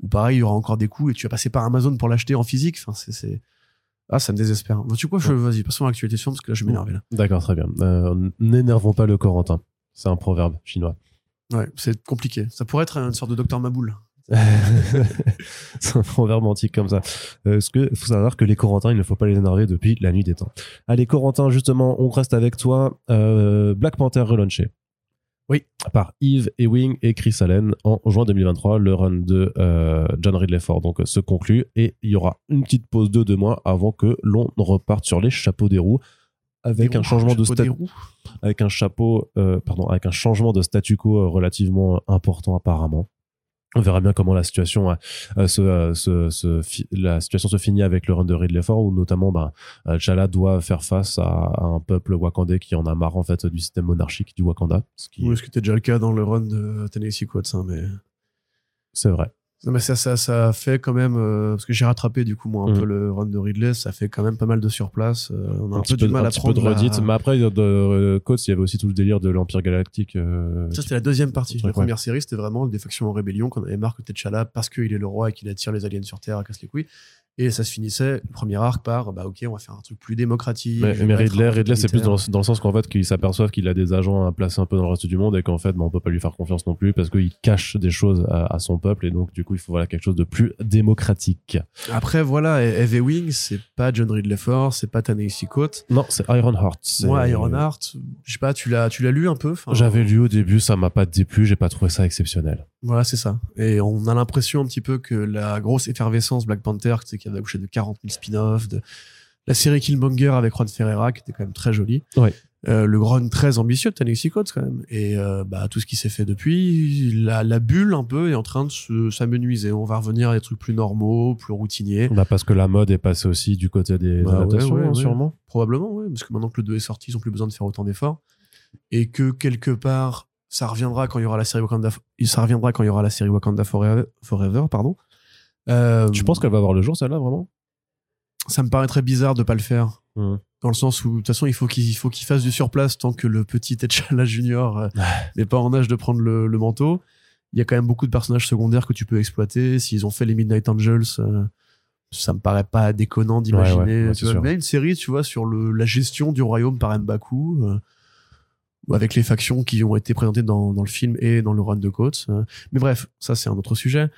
Ou pareil, il y aura encore des coûts et tu vas passer par Amazon pour l'acheter en physique? Enfin, c'est, Ah, ça me désespère. Bon, tu quoi, je... vas-y, passons à l'actualité suivante parce que là, je là. D'accord, très bien. Euh, N'énervons pas le Corentin. C'est un proverbe chinois. Ouais, c'est compliqué. Ça pourrait être une sorte de docteur Maboul. c'est un proverbe antique comme ça. Euh, ce que faut savoir que les Corentins, il ne faut pas les énerver depuis la nuit des temps. Allez, Corentin, justement, on reste avec toi. Euh, Black Panther relaunché. Oui. Par Yves Ewing et Chris Allen en juin 2023. Le run de euh, John Ridley Ford donc, se conclut et il y aura une petite pause de deux mois avant que l'on reparte sur les chapeaux des roues avec Des un roues, changement de statut avec un chapeau, euh, pardon, avec un changement de statu quo euh, relativement important apparemment. On verra bien comment la situation, euh, euh, se, euh, se- se fi- la situation se finit avec le run de Ridley Ford, où notamment, ben, T'Challa doit faire face à, à un peuple wakandais qui en a marre en fait du système monarchique du Wakanda. Ce qui, Oui, ce qui était déjà le cas dans le run de Tennessee Quotes, hein, mais. c'est vrai. Non, mais ça, ça, ça fait quand même, euh, parce que j'ai rattrapé du coup moi un Mhm. peu le run de Ridley, ça fait quand même pas mal de surplace. euh, on a un, Un, peu du peu, mal un à petit peu prendre. de redite, la- mais après de euh, Coates, il y avait aussi tout le délire de l'Empire Galactique. euh, Ça, c'était la deuxième partie. La première série, c'était vraiment des factions en rébellion qu'on avait marre que T'Challa, parce qu'il est le roi et qu'il attire les aliens sur Terre, casse les couilles. Et ça se finissait, le premier arc, par bah ok, on va faire un truc plus démocratique. Mais, mais Ridley c'est plus dans, dans le sens qu'en fait qu'ils s'aperçoivent qu'il a des agents à placer un peu dans le reste du monde et qu'en fait ben, on peut pas lui faire confiance non plus parce qu'il cache des choses à, à son peuple et donc du coup il faut voilà quelque chose de plus démocratique. Après, voilà, Heavy Wing, c'est pas John Ridley Ford, c'est pas Ta-Nehisi Coates. Non, c'est Ironheart. c'est- Moi, Ironheart, je sais pas, tu l'as, tu l'as lu un peu J'avais lu au début, ça m'a pas déplu, j'ai pas trouvé ça exceptionnel. Voilà, c'est ça. Et on a l'impression un petit peu que la grosse effervescence Black Panther, sais, qui a accouché de 40 000 spin-offs, de La série Killmonger avec Juan Ferreira, qui était quand même très jolie. Ouais. Euh, le run très ambitieux de Tennessee Coates quand même. Et euh, bah, tout ce qui s'est fait depuis, la, la bulle un peu est en train de se- s'amenuiser. On va revenir à des trucs plus normaux, plus routiniers. Bah, parce que la mode est passée aussi du côté des Bah, adaptations, ouais, hein, ouais. sûrement. Probablement, oui, parce que maintenant que le 2 est sorti, ils ont plus besoin de faire autant d'efforts. Et que quelque part, ça reviendra quand il y aura la série Wakanda, ça reviendra quand il y aura la série Wakanda Forever, Forever pardon. Euh, Tu penses qu'elle va voir le jour, celle-là, vraiment? Ça me paraît très bizarre de pas le faire. Mhm. Dans le sens où, de toute façon, il faut qu'il il faut qu'il fasse du surplace tant que le petit T'Challa Junior euh, n'est pas en âge de prendre le, le manteau. Il y a quand même beaucoup de personnages secondaires que tu peux exploiter. S'ils ont fait les Midnight Angels, euh, ça me paraît pas déconnant d'imaginer. Ouais, ouais, ouais. Mais une série, tu vois, sur le, la gestion du royaume par M'Baku, euh, avec les factions qui ont été présentées dans, dans le film et dans le run de Coates. euh. Mais bref, ça c'est un autre sujet.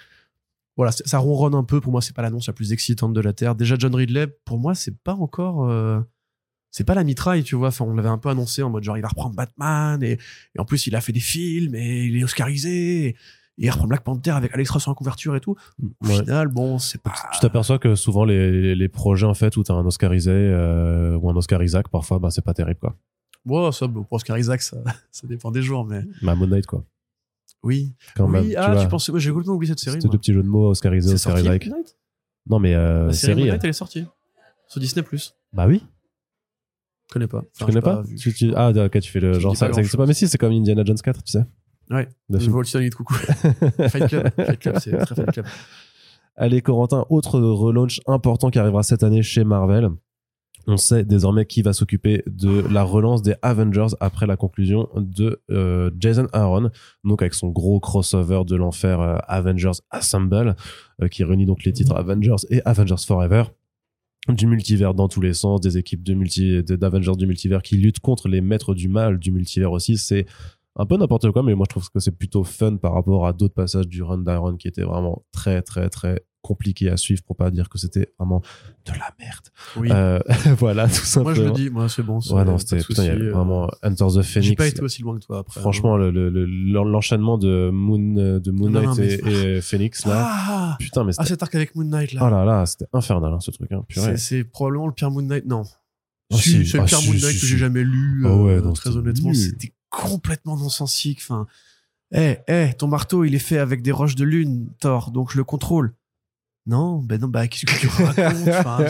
Voilà, ça ronronne un peu. Pour moi, c'est pas l'annonce la plus excitante de la Terre. Déjà, John Ridley, pour moi, c'est pas encore. euh, c'est pas la mitraille, tu vois. Enfin, on l'avait un peu annoncé en mode genre il va reprendre Batman et, et en plus il a fait des films et il est oscarisé et il reprend Black Panther avec Alex Ross en couverture et tout. Au Ouais. final, bon, c'est pas. Tu t'aperçois que souvent les, les, projets en fait où t'as un Oscarisé euh, ou un Oscar Isaac parfois bah c'est pas terrible quoi. Bon, ça, pour Oscar Isaac, ça, ça dépend des jours, mais Ma Moon Knight quoi. Oui. Quand oui, même. tu ah, vois, tu penses. J'ai complètement oublié cette série. Moi. deux petits jeux de mots Oscarisé, C'est Oscar sorti, Isaac. Moon Knight Non mais euh, La série série. Euh. Elle est sortie sur Disney+. Je Bah oui. connais pas. Tu connais pas, vu. Tu- tu- Ah ok tu fais le genre ça, pas ça existe pas mais si c'est comme Indiana Jones 4 tu sais. Ouais. Je vois le Titanic, coucou. Fight Club. Fight Club, c'est très Fight Club. Allez Corentin, autre relaunch important qui arrivera cette année chez Marvel. On sait désormais qui va s'occuper de la relance des Avengers après la conclusion de euh, Jason Aaron, donc avec son gros crossover de l'enfer euh, Avengers Assemble, euh, qui réunit donc les titres Avengers et Avengers Forever du multivers dans tous les sens, des équipes de d'Avengers du multivers qui luttent contre les maîtres du mal du multivers aussi. C'est un peu n'importe quoi, mais moi je trouve que c'est plutôt fun par rapport à d'autres passages du run d'Iron qui étaient vraiment très très très compliqués à suivre pour pas dire que c'était vraiment de la merde. Oui. Euh, voilà, tout simplement. Moi, je le dis, moi, c'est bon. Ouais, non, c'était euh, vraiment Enter the J'ai Phoenix. pas été aussi loin que toi après. Franchement, le- le- le- l'enchaînement de Moon, de Moon Knight non, et, Phoenix là. Ah, Putain, mais ah, cet arc avec Moon Knight là. oh là là, c'était infernal hein, ce truc. Hein. C'est- probablement le pire Moon Knight. Non. Ah, si, c'est le Ah, pire si, Moon Knight si, que j'ai jamais lu. Ah ouais, euh, non, très honnêtement, c'était complètement non-sensique. Enfin, eh, eh, ton marteau, il est fait avec des roches de lune, Thor, donc je le contrôle. Non, ben non, bah qu'est-ce que tu racontes Enfin,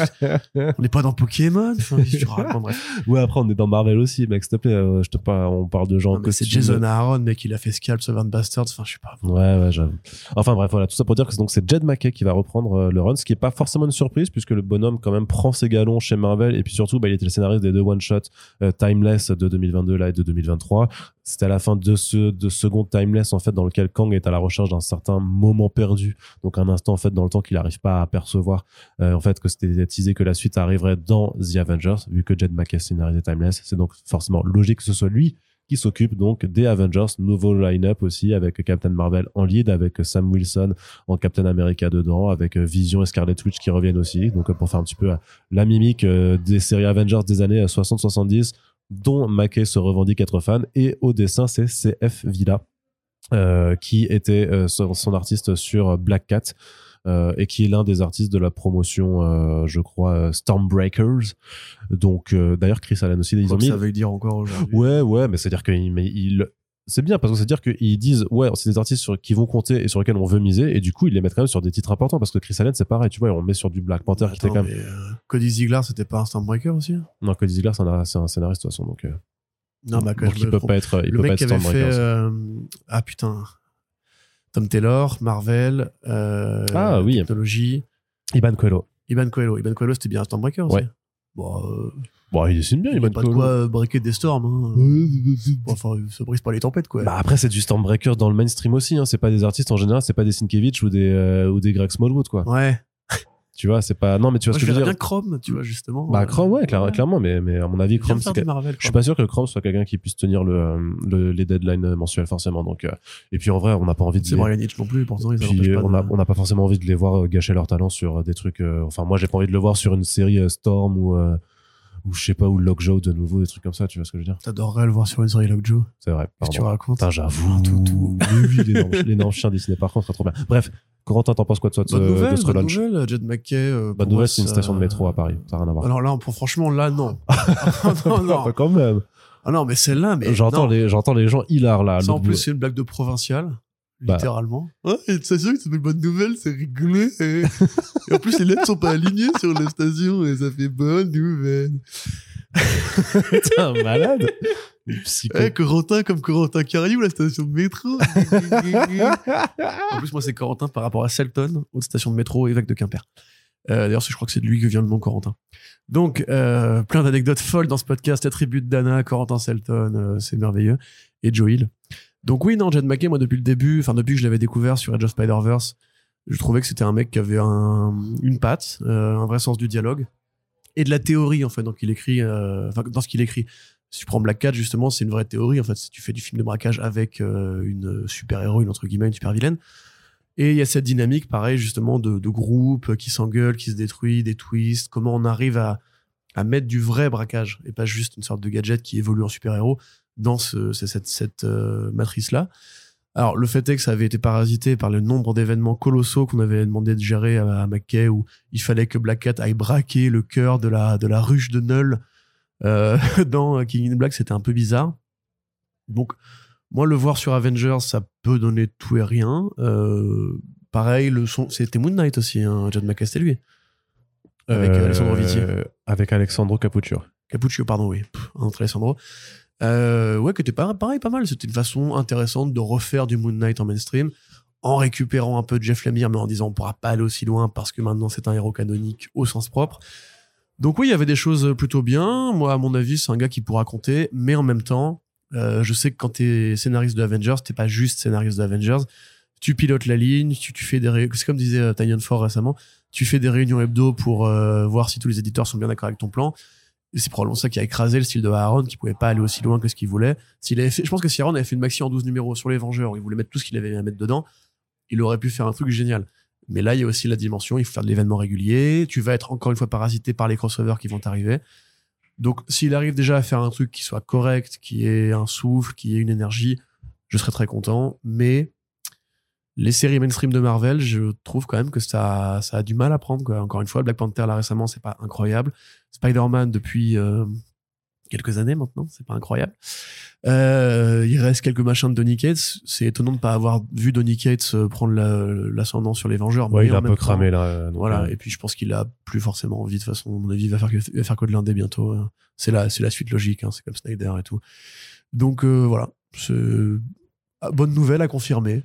On n'est pas dans Pokémon. Enfin, qu'est-ce que tu racontes Bref. ouais, après on est dans Marvel aussi, mec. S'il te plaît, euh, je te parle, on parle de gens. Non, mais c'est. Jason Aaron, mec, il a fait Scalp, Seven Bastards. Enfin, je sais pas. Ouais, ouais, j'avoue. Enfin bref, voilà, tout ça pour dire que c'est donc c'est Jed McKay qui va reprendre euh, le run, ce qui est pas forcément une surprise puisque le bonhomme quand même prend ses galons chez Marvel et puis surtout, bah, il était le scénariste des deux one shot Timeless de 2022 là et de 2023. C'était à la fin de ce de second Timeless en fait dans lequel Kang est à la recherche d'un certain moment perdu, donc un instant en fait dans le temps qu'il pas à percevoir euh, en fait que c'était teasé que la suite arriverait dans The Avengers vu que Jed McKay scénarisait Timeless, c'est donc forcément logique que ce soit lui qui s'occupe donc des Avengers, nouveau line-up aussi avec Captain Marvel en lead, avec Sam Wilson en Captain America dedans, avec euh, Vision et Scarlet Witch qui reviennent aussi, donc euh, pour faire un petit peu la mimique des séries Avengers des années euh, 60-70, dont Mackey se revendique être fan, et au dessin c'est CF Villa, qui était son artiste sur Black Cat. Euh, et qui est l'un des artistes de la promotion, euh, je crois, euh, Stormbreakers. Donc, d'ailleurs, Chris Allen aussi, ils ont mis. ça veut dire encore aujourd'hui. Ouais, ouais, mais c'est-à-dire qu'ils mais ils- c'est bien parce que c'est-à-dire qu'ils disent ouais, c'est des artistes sur, qui vont compter et sur lesquels on veut miser et du coup ils les mettent quand même sur des titres importants parce que Chris Allen c'est pareil, tu vois, on met sur du Black Panther qui était quand même euh, Cody Ziegler, c'était pas un Stormbreaker aussi non Cody Ziegler c'est un, c'est un scénariste de toute façon donc, euh, Non, bah, quand donc il peut pas être il le peut pas mec être qui avait fait Stormbreaker. euh, ah putain Tom Taylor Marvel euh, Ah, oui. Technologie Iban Coelho. Iban Coelho Iban Coelho c'était bien un Stormbreaker aussi Ouais. bon euh, Bon, il dessine bien il Iban pas de Coelho. quoi euh, briquer des storms hein. Bon, enfin ça brise pas les tempêtes quoi Bah après c'est du Stormbreaker dans le mainstream aussi hein, c'est pas des artistes en général, c'est pas des Sienkiewicz ou des euh, ou des Greg Smallwood quoi. ouais Tu vois, c'est pas non mais tu vois Moi, ce que je veux dire? bien Chrome tu vois justement Bah Euh, Chrome ouais, clair- clairement mais mais à mon avis Chrome c'est Marvel Je suis pas sûr que Chrome soit quelqu'un qui puisse tenir le, euh, le- les deadlines mensuels forcément. Donc, euh, et puis en vrai, on n'a pas envie de c'est les, Brian Hitch non plus pourtant ils puis, pas on n'a de- on n'a pas forcément envie de les voir euh, gâcher leur talent sur euh, des trucs. euh, enfin, moi, j'ai pas envie de le voir sur une série euh, Storm ou euh, ou je sais pas ou Lockjaw de nouveau, des trucs comme ça. Tu vois ce que je veux dire t'adorerais le voir sur une série C'est C'est vrai. ce que tu racontes j'avoue. Ah, tout, tout. Oui, oui, l'énorme- chien dessiné par contre, c'est trop bien. Bref, Corentin, t'en penses quoi de, Bonne nouvelle, de ce bonne relaunch nouvelle, Jed McKay. euh, Bonne nouvelle, c'est une station de métro à Paris. Ça n'a rien à voir. Alors là, pour, franchement, là, non. non, non. Quand même. Ah non, mais celle-là, mais. J'entends les, les gens hilar là. Ça, en plus, c'est une blague de provincial. Bah. Littéralement. Ouais, et une station qui s'appelle Bonne Nouvelle, c'est rigolo. Et... et en plus, les lettres sont pas alignées sur la station et ça fait Bonne Nouvelle. Putain, malade. Psycho. Eh, Corentin comme Corentin Cariou, la station de métro. en plus, moi, c'est Corentin par rapport à Selton, autre station de métro, évêque de Quimper. Euh, D'ailleurs, je crois que c'est de lui que vient le nom Corentin. Donc, euh, plein d'anecdotes folles dans ce podcast. Attribut de Dana, Corentin Selton, euh, c'est merveilleux. Et Joe Hill. Donc oui, non, Jed McKay, moi, depuis le début, enfin, depuis que je l'avais découvert sur Edge of Spider-Verse, je trouvais que c'était un mec qui avait un, une patte, euh, un vrai sens du dialogue et de la théorie, en fait, écrit, euh, dans ce qu'il écrit. Si tu prends Black Cat, justement, c'est une vraie théorie, en fait. Si tu fais du film de braquage avec euh, une super-héroïne, entre guillemets, une super-vilaine. Et il y a cette dynamique, pareil, justement, de, de groupe qui s'engueule, qui se détruit, des twists, comment on arrive à mettre du vrai braquage et pas juste une sorte de gadget qui évolue en super-héros dans ce, ce- cette, cette euh, matrice-là. Alors, le fait est que ça avait été parasité par le nombre d'événements colossaux qu'on avait demandé de gérer à, à McKay, où il fallait que Black Cat aille braquer le cœur de la, de la ruche de Null euh, dans King in Black, c'était un peu bizarre. Donc, moi, le voir sur Avengers, ça peut donner tout et rien. Euh, pareil, le son, c'était Moon Knight aussi, hein, John c'était lui. Avec euh, Alessandro Vitti. Avec Alexandro Capuccio. Capuccio, pardon, oui. Pff, entre Alessandro. Euh, ouais, que était pas, pareil, pas mal. C'était une façon intéressante de refaire du Moon Knight en mainstream en récupérant un peu de Jeff Lemire, mais en disant on pourra pas aller aussi loin parce que maintenant c'est un héros canonique au sens propre. Donc oui, il y avait des choses plutôt bien. Moi, à mon avis, c'est un gars qui pourra compter, mais en même temps, euh, je sais que quand t'es scénariste de Avengers, t'es pas juste scénariste de Avengers. Tu pilotes la ligne, tu, fais des ré... c'est comme disait euh, Ford récemment, tu fais des réunions hebdo pour voir si tous les éditeurs sont bien d'accord avec ton plan. Et c'est probablement ça qui a écrasé le style de Aaron, qui pouvait pas aller aussi loin que ce qu'il voulait. S'il fait, je pense que si Aaron avait fait une maxi en 12 numéros sur les Vengeurs, il voulait mettre tout ce qu'il avait à mettre dedans, il aurait pu faire un truc génial. Mais là, il y a aussi la dimension, il faut faire de l'événement régulier, tu vas être encore une fois parasité par les crossovers qui vont arriver. Donc, s'il arrive déjà à faire un truc qui soit correct, qui ait un souffle, qui ait une énergie, je serais très content. Mais les séries mainstream de Marvel, je trouve quand même que ça, ça a du mal à prendre. Quoi. Encore une fois, Black Panther, là récemment, c'est pas incroyable. Spider-Man, depuis euh, quelques années maintenant, c'est pas incroyable. Euh, il reste quelques machins de Donny Cates. C'est étonnant de pas avoir vu Donny Cates euh, prendre la- l'ascendant sur les Vengeurs. Ouais, mais il a un peu temps- cramé là. euh, voilà, et puis je pense qu'il a plus forcément envie de toute façon. À mon avis, il va faire que, il va faire que de l'indé bientôt. hein. C'est la, c'est la suite logique, hein, c'est comme Snyder et tout. Donc euh, voilà, c'est ah, bonne nouvelle à confirmer.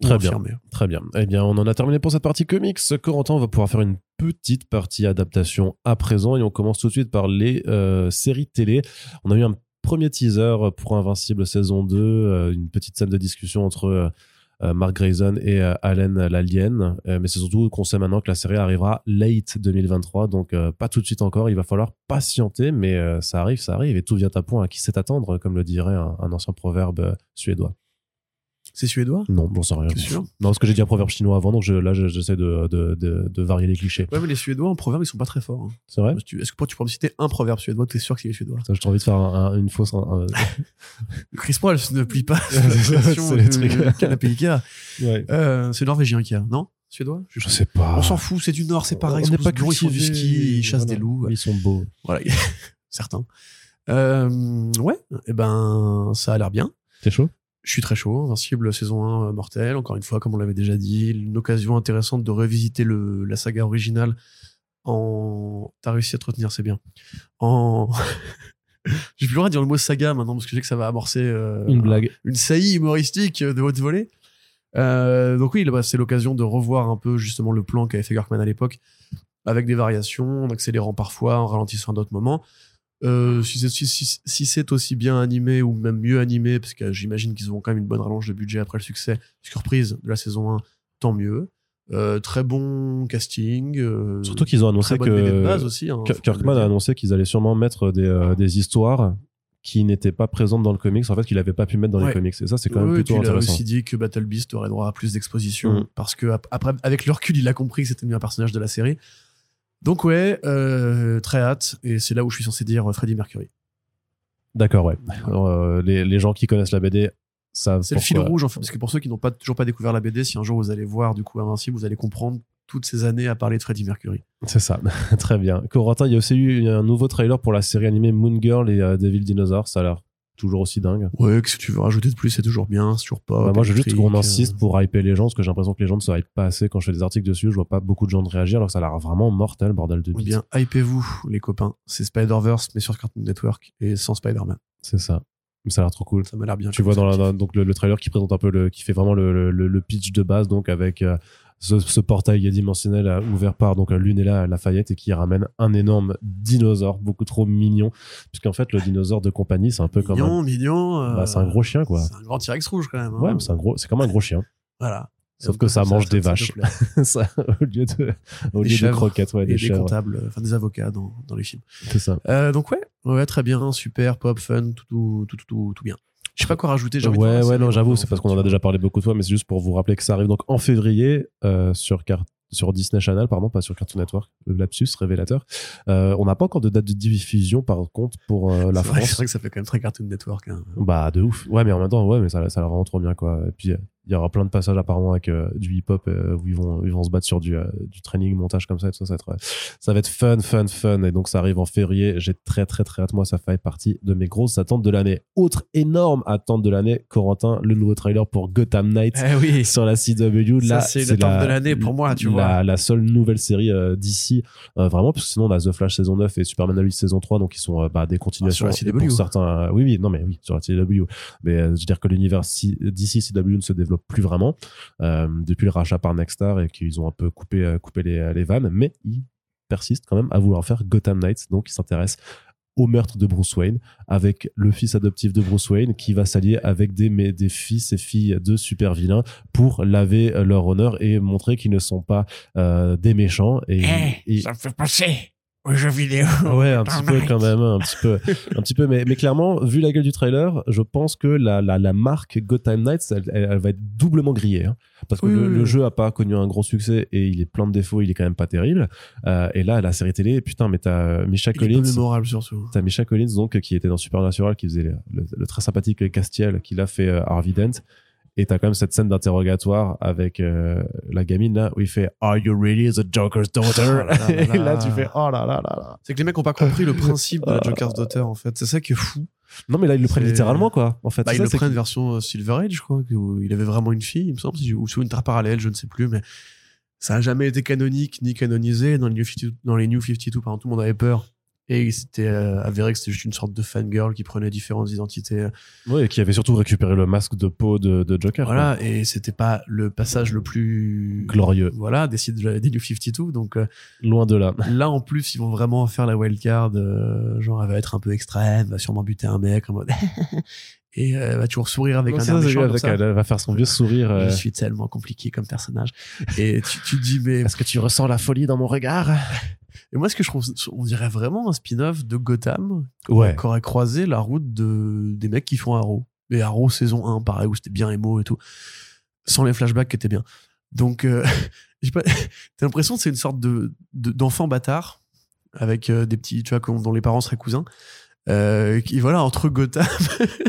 Très bien. Très bien. Eh bien, on en a terminé pour cette partie comics. Corentin, on va pouvoir faire une petite partie adaptation à présent et on commence tout de suite par les euh, séries télé. On a eu un premier teaser pour Invincible saison 2, euh, une petite scène de discussion entre euh, Mark Grayson et Allen l'Alien. Mais c'est surtout qu'on sait maintenant que la série arrivera late 2023, donc pas tout de suite encore. Il va falloir patienter, mais ça arrive, ça arrive et tout vient à point. À qui sait attendre, comme le dirait un, un ancien proverbe suédois. C'est suédois? Non, j'en sais rien. Sûr? Non, parce que j'ai dit un proverbe chinois avant, donc je, là, je- j'essaie de, de, de, de varier les clichés. Ouais, mais les Suédois en proverbe, ils sont pas très forts. hein. C'est vrai? Est-ce que que tu pourrais me citer un proverbe suédois T'es sûr que c'est les Suédois? J'ai envie de faire un- un- une fausse. un- Chris Paul ne plie pas. C'est les trucs. le canapé Ikea. Ouais. Euh, c'est norvégien Ikea, non? Suédois? Je sais pas. On s'en fout, c'est du Nord, c'est pareil. On n'est pas blonds, ils font du ski, ils chassent voilà. des loups. Ils sont beaux. Voilà, certains. Euh, ouais, et ben ça a l'air bien. T'es chaud? Je suis très chaud. Invincible saison 1 euh, mortel. Encore une fois, comme on l'avait déjà dit, une occasion intéressante de revisiter le, la saga originale en. T'as réussi à te retenir, c'est bien. En. J'ai plus le droit de dire le mot saga maintenant parce que je sais que ça va amorcer euh, Une blague. une saillie humoristique de haute volée. Euh, donc oui, bah, c'est l'occasion de revoir un peu justement le plan qu'avait fait Kirkman à l'époque, avec des variations, en accélérant parfois, en ralentissant à d'autres moments. Euh, si c'est si, si- si c'est aussi bien animé ou même mieux animé, parce que j'imagine qu'ils auront quand même une bonne rallonge de budget après le succès, surprise de la saison 1, tant mieux. Euh, très bon casting. euh, Surtout qu'ils ont annoncé que. base aussi. hein, Kirkman a annoncé qu'ils allaient sûrement mettre des, euh, des histoires qui n'étaient pas présentes dans le comics, en fait, qu'il n'avait pas pu mettre dans les Ouais. comics. Et ça, c'est quand même plutôt puis il a intéressant. aussi dit que Battle Beast aurait droit à plus d'exposition Mm. parce que après, avec le recul, il a compris que c'était mieux un personnage de la série. Donc ouais, euh, très hâte. Et c'est là où je suis censé dire euh, Freddie Mercury. D'accord, ouais. Alors, euh, les, les gens qui connaissent la BD ça. C'est le fil rouge en fait, parce que pour ceux qui n'ont pas toujours pas découvert la BD, si un jour vous allez voir du coup Invincible, vous allez comprendre toutes ces années à parler de Freddie Mercury. C'est ça, très bien. Corentin, il y a aussi eu un nouveau trailer pour la série animée Moon Girl et Devil Dinosaur. Ça a l'air toujours aussi dingue. Ouais, que si tu veux rajouter de plus, c'est toujours bien, c'est toujours pas. Bah, moi, je veux juste qu'on insiste euh, pour hyper les gens, parce que j'ai l'impression que les gens ne se hype pas assez quand je fais des articles dessus. Je vois pas beaucoup de gens de réagir, alors que ça a l'air vraiment mortel, bordel de Eh bite. bien, hypez-vous, les copains. C'est Spider-Verse, mais sur Cartoon Network et sans Spider-Man. C'est ça. Mais ça a l'air trop cool. Ça m'a l'air bien. Tu vois dans, la- dans- donc le, le trailer qui présente un peu le, qui fait vraiment le, le, le pitch de base, donc avec euh, ce, ce portail dimensionnel ouvert par donc Lunella Lafayette et qui ramène un énorme dinosaure, beaucoup trop mignon, puisqu'en fait le dinosaure de compagnie c'est un peu comme un, Mignon, mignon. euh, bah, c'est un gros chien quoi. C'est un grand T-Rex rouge quand même. hein. Ouais, mais c'est un gros, c'est comme un gros chien, Voilà. sauf que ça mange des vaches, ça, au lieu de, au lieu de croquettes, ouais, Et des des comptables, euh, enfin des avocats dans, dans les films. c'est ça. Euh, donc ouais, ouais, très bien, super, pop, fun, tout, tout, tout, tout, tout bien. Je sais pas quoi rajouter. Ouais, ouais, non, j'avoue, c'est parce qu'on en a déjà parlé beaucoup de fois, mais c'est juste pour vous rappeler que ça arrive donc en février euh, sur Car- sur Disney Channel, pardon, pas sur Cartoon Network. Le lapsus révélateur. Euh, on n'a pas encore de date de diffusion, par contre, pour euh, la vrai- C'est France. vrai que ça fait quand même très Cartoon Network. hein. Bah, de ouf. Ouais, mais en même temps, ouais, mais ça, ça vraiment trop bien, quoi. Et puis, il y aura plein de passages apparemment avec euh, du hip-hop euh, où ils vont, ils vont se battre sur du, euh, du training, montage comme ça, et tout ça, ça va, être, ça va être fun, fun, fun. Et donc, ça arrive en février. J'ai très, très, très hâte. Moi, ça fait partie de mes grosses attentes de l'année. Autre énorme attente de l'année, Corentin, le nouveau trailer pour Gotham Knights Eh oui. sur la CW. Ça, Là, c'est le top de l'année pour moi, tu la, vois. La seule nouvelle série d'ici, vraiment, parce que sinon on a The Flash saison 9 et Superman Lois saison 3, donc ils sont bah, des continuations. Ah, sur la Et pour CW. certains, oui, oui, non, mais oui, sur la CW. Mais je veux dire que l'univers d'ici CW ne se développe plus vraiment euh, depuis le rachat par Nexstar et qu'ils ont un peu coupé, euh, coupé les, les vannes, mais ils persistent quand même à vouloir faire Gotham Knights, donc ils s'intéressent au meurtre de Bruce Wayne avec le fils adoptif de Bruce Wayne qui va s'allier avec des, mais des fils et filles de super vilains pour laver euh, leur honneur et montrer qu'ils ne sont pas euh, des méchants et, Eh, et- ça me fait penser aux jeux vidéo. ouais un petit peu quand même un petit peu un petit peu mais, mais clairement vu la gueule du trailer je pense que la, la, la marque Gotham Knights elle, elle- elle va être doublement grillée hein. parce que Oui, le, oui, le oui. jeu a pas connu un gros succès et il est plein de défauts il est quand même pas terrible Euh, et là la série télé putain mais t'as Misha Collins mémorable surtout. T'as Misha Collins donc qui était dans Supernatural qui faisait le, le- le très sympathique Castiel qui l'a fait euh, Harvey Dent et t'as quand même cette scène d'interrogatoire avec euh, la gamine là où il fait Are you really the Joker's daughter? Oh là là et là tu fais Oh là là là là C'est que les mecs ont pas compris le principe de la. Joker's Daughter en fait. C'est ça qui est fou. non mais là ils le prennent littéralement quoi en fait Bah, ils ça, le prennent que- version euh, Silver Age, crois, où il avait vraiment une fille, il me semble, ou sur une terre parallèle, je ne sais plus, mais ça a jamais été canonique ni canonisé. Dans les New 52, dans les New 52 pardon, tout le monde avait peur. Et c'était euh, avéré que c'était juste une sorte de fangirl qui prenait différentes identités. ouais, et qui avait surtout récupéré le masque de peau de, de Joker quoi. Voilà, et c'était pas le passage le plus glorieux Voilà, des sites de- des New 52. Donc euh, loin de là là, en plus, ils vont vraiment faire la wildcard. Euh, genre, elle va être un peu extrême, va sûrement buter un mec en mode. et euh, elle va toujours sourire avec Non, un air méchant. avec- elle va faire son vieux sourire euh, Je suis tellement compliqué comme personnage. Et tu, tu te dis, mais. est-ce que tu ressens la folie dans mon regard Et moi, ce que je trouve, on dirait vraiment un spin-off de Gotham ouais qui aurait croisé la route de, des mecs qui font Arrow. Et Arrow saison 1, pareil, où c'était bien émo et tout. Sans les flashbacks qui étaient bien. Donc, euh, t'as l'impression que c'est une sorte de, de- d'enfant bâtard avec euh, des petits, tu vois, dont les parents seraient cousins. Euh, qui, voilà, entre Gotham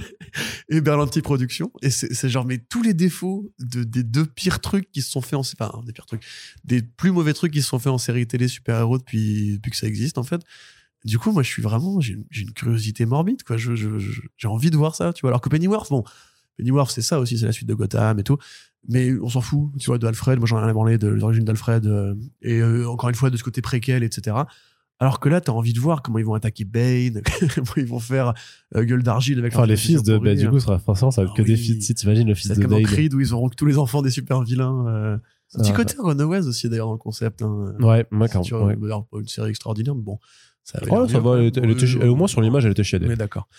et Berlanti Productions. Et c'est, genre, mais tous les défauts de, des deux pires trucs qui se sont faits en, enfin, des pires trucs, des plus mauvais trucs qui se sont faits en série télé super-héros depuis, depuis que ça existe, en fait. Du coup, moi, je suis vraiment, j'ai une, curiosité morbide, quoi. J'ai envie de voir ça, tu vois. Alors que Pennyworth, bon, Pennyworth, c'est ça aussi, c'est la suite de Gotham et tout. Mais on s'en fout, tu vois, de Alfred. Moi, j'en ai rien à branler de l'origine d'Alfred. euh, et euh, encore une fois, de ce côté préquel, etc. Alors que là, t'as envie de voir comment ils vont attaquer Bane, comment ils vont faire euh, gueule d'argile avec enfin les fils de bah, du coup ça forcément ça va être Ah que des fils si t'imagines le fils de Dale Creed où ils auront tous les enfants des super vilains. euh. Un petit va. côté Runaways aussi, d'ailleurs, dans le concept. Hein. ouais moi quand pas une série extraordinaire, mais bon. Ça Oh, ça va, elle était- elle était- au moins sur l'image, elle était chiadée. Est d'accord.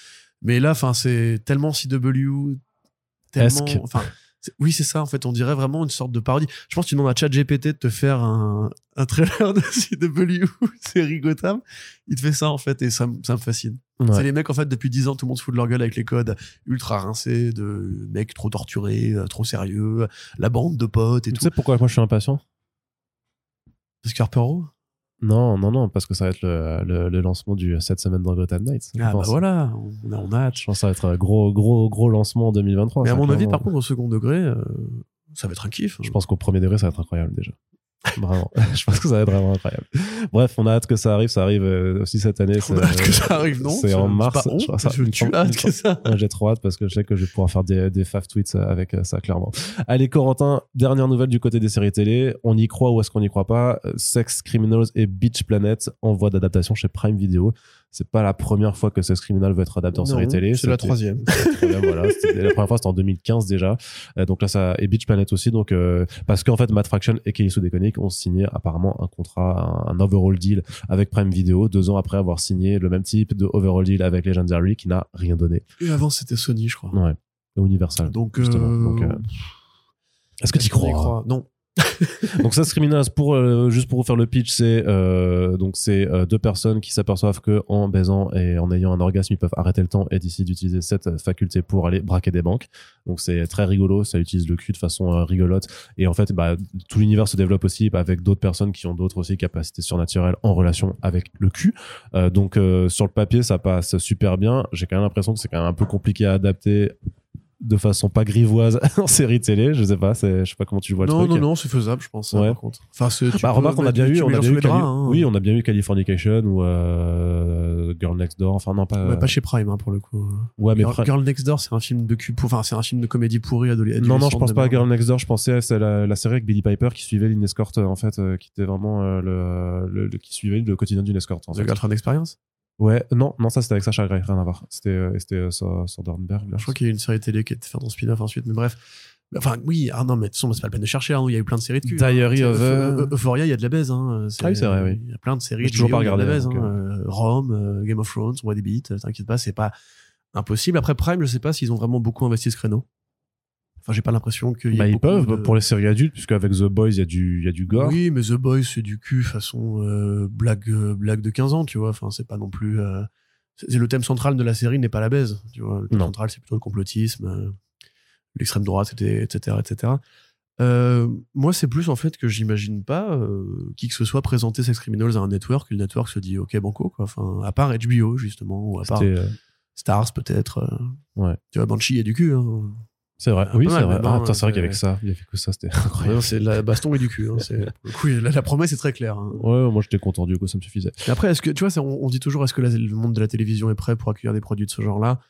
Mais là, c'est tellement CW, tellement. Esque. Enfin, oui, c'est ça. En fait, on dirait vraiment une sorte de parodie. Je pense que tu demandes à ChatGPT de te faire un, un trailer de CW série Gotham. Il te fait ça en fait, et ça, me- ça me fascine. Ouais. C'est les mecs en fait depuis 10 ans, tout le monde se fout de leur gueule avec les codes ultra rincés de mecs trop torturés, euh, trop sérieux, la bande de potes et Tu tout. sais pourquoi moi je suis impatient? Parce qu'Harper Non, non, non, parce que ça va être le, le, le lancement du 7 semaines dans Gotham Knights. Ah bah voilà, on a, hâte. Je pense que ça va être un gros, gros, gros lancement en 2023. Mais à mon avis, par contre, au second degré, euh, ça va être un kiff. Je pense qu'au premier degré, ça va être incroyable déjà. Vraiment. je pense que ça va être vraiment incroyable. Bref, on a hâte que ça arrive. Ça arrive euh, aussi cette année. On a hâte que ça arrive, non? C'est en mars. je crois ça- je- tu hâte que ça. J'ai trop hâte parce que je sais que je vais pouvoir faire des, des faf tweets avec euh, ça, clairement. Allez, Corentin, dernière nouvelle du côté des séries télé. On y croit ou est-ce qu'on n'y croit pas? Euh, Sex Criminals et Beach Planet en voie d'adaptation chez Prime Video. C'est pas la première fois que Sex Criminal va être adapté en Non, série télé. C'est la troisième. Voilà, la première fois, c'était en 2015 déjà. Euh, donc là, ça et Beach Planet aussi. Donc euh, parce qu'en fait, Matt Fraction et Kelly Sue DeConnick ont signé apparemment un contrat, un, un overall deal avec Prime Video deux ans après avoir signé le même type de overall deal avec Legendary qui n'a rien donné. Et avant, c'était Sony, je crois. Ouais. Et Universal. Donc, justement. euh, Donc, euh, Est-ce que tu y crois? Non. Donc ça, Criminals, pour euh, juste pour vous faire le pitch, c'est euh, donc c'est euh, deux personnes qui s'aperçoivent que en baisant et en ayant un orgasme, ils peuvent arrêter le temps et décident d'utiliser cette faculté pour aller braquer des banques. Donc c'est très rigolo, ça utilise le cul de façon rigolote et en fait, bah, tout l'univers se développe aussi bah, avec d'autres personnes qui ont d'autres aussi capacités surnaturelles en relation avec le cul. Donc sur le papier, ça passe super bien. J'ai quand même l'impression que c'est quand même un peu compliqué à adapter de façon pas grivoise en série télé. Je sais pas, c'est, je sais pas comment tu vois le Non, truc. non, non, c'est faisable, je pense. ça, Ouais. par contre. Enfin, Bah, remarque, on a bien eu, on a bien eu, hein. oui, on a bien eu Californication ou euh, Girl Next Door. Enfin, non, pas. Ouais, pas chez Prime, hein, pour le coup. Ouais, mais Girl, Girl Next Door, c'est un film de cul, enfin, c'est un film de comédie pourrie adolé- non, non, je adolescente pense pas à. Girl Next Door. Je pensais à la, la série avec Billy Piper qui suivait Lynn Escort, euh, en fait, euh, qui était vraiment euh, le, le, le- qui suivait le quotidien d'une escorte. En The fait. Girlfriend Experience? Ouais, non, non, ça c'était avec Sacha Grey, rien à voir. C'était, euh, c'était euh, Soderbergh. Je crois qu'il y a une série télé qui a été faite en spin-off ensuite, mais bref. Enfin, oui, ah non, mais de toute façon, c'est pas la peine de chercher, hein, il y a eu plein de séries de cul. Diary hein. of C'est- a- Eu- Eu- Euphoria, il y a de la baise, hein. Ah oui, c'est vrai, oui. Il y a plein de séries. J'ai toujours pas de la regardé, baise, donc, hein. Euh, Rome, euh, Game of Thrones, des beats, t'inquiète pas, c'est pas impossible. Après Prime, je sais pas s'ils ont vraiment beaucoup investi ce créneau. Enfin, j'ai pas l'impression qu'il y ait Bah, ils peuvent de- pour les séries adultes, puisque avec The Boys, il y a du, il y a du gore. Oui, mais The Boys, c'est du cul façon euh, blague, euh, blague de 15 ans, tu vois. Enfin, c'est pas non plus. euh, c'est le thème central de la série n'est pas la baise, tu vois. Le thème Non. central, c'est plutôt le complotisme, euh, l'extrême droite, etc., etc., etc. Moi, c'est plus en fait que j'imagine pas qui que ce soit présenter Sex Criminals à un network, et le network se dit ok banco quoi. Enfin, à part HBO justement, ou à part Stars peut-être. Ouais. Tu vois, Banshee, il y a du cul. Hein. C'est vrai. Ah, oui, c'est vrai. Ah, putain, c'est vrai qu'avec ça, il y avait que ça, c'était incroyable. c'est la baston et du cul. Hein. Le coup, la, la promesse est très claire. hein. Ouais, moi j'étais content du coup, ça me suffisait. Après, est-ce que tu vois, on, on dit toujours est-ce que la- le monde de la télévision est prêt pour accueillir des produits de ce genre-là?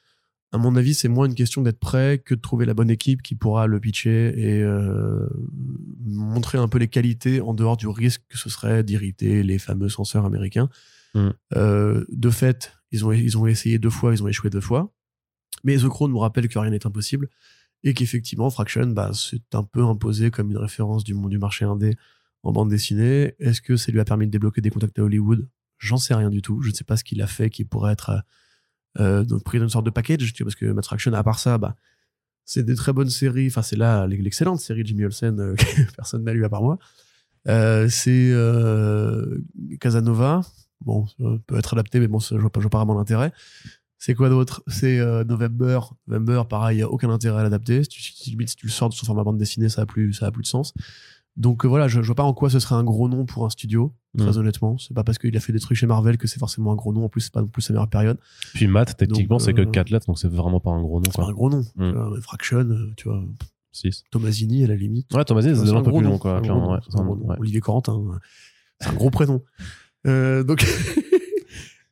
À mon avis, c'est moins une question d'être prêt que de trouver la bonne équipe qui pourra le pitcher et euh, montrer un peu les qualités en dehors du risque que ce serait d'irriter les fameux censeurs américains. Mm. Euh, de fait, ils ont, ils ont essayé deux fois, ils ont échoué deux fois. Mais The Crown nous rappelle que rien n'est impossible et qu'effectivement, Fraction, bah, c'est un peu imposé comme une référence du monde du marché indé en bande dessinée. Est-ce que ça lui a permis de débloquer des contacts à Hollywood? J'en sais rien du tout. Je ne sais pas ce qu'il a fait qui pourrait être euh, euh, pris dans une sorte de package, parce que Matt Fraction, à part ça, bah, c'est des très bonnes séries. Enfin, c'est là l'excellente série de Jimmy Olsen euh, que personne n'a lu à part moi. C'est Casanova. Bon, ça peut être adapté, mais bon, je vois je vois pas vraiment l'intérêt. C'est quoi d'autre? C'est euh, November. November, pareil, il n'y a aucun intérêt à l'adapter. Si tu, si, limite, si tu le sors de son format bande dessinée, ça a plus, ça a plus de sens. Donc euh, voilà, je, je vois pas en quoi ce serait un gros nom pour un studio, très Mm. honnêtement. C'est pas parce qu'il a fait des trucs chez Marvel que c'est forcément un gros nom. En plus, c'est pas non plus sa meilleure période. Puis Matt, techniquement, c'est que euh, 4 lettres, donc c'est vraiment pas un gros nom. C'est pas un gros nom. Mm. Fraction, euh, tu vois, 6. Thomasini à la limite. Ouais, Thomas, c'est C'est un peu gros plus nom, long, quoi. un un ouais. Olivier Corentin, euh, c'est un gros prénom. Euh, donc,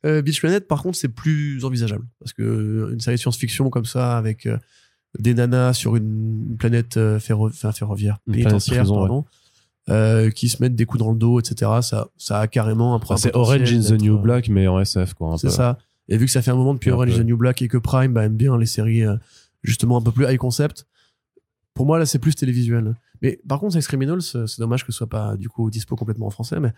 euh, Beach Planet, par contre, c'est plus envisageable parce que euh, une série de science-fiction comme ça avec euh, des nanas sur une planète euh, ferro- enfin, ferroviaire, Une planète pénitentiaire, prison, ouais. pardon, qui se mettent des coups dans le dos, etc. Ça, ça a carrément un Enfin, un c'est Orange in the New Black, mais en SF, quoi. c'est ça. Et vu que ça fait un moment depuis Orange is the New Black et que Prime bah, aime bien les séries justement un peu plus high concept, pour moi là c'est plus télévisuel. Mais par contre, Sex Criminals, c'est c'est dommage que ce soit pas du coup dispo complètement en français, mais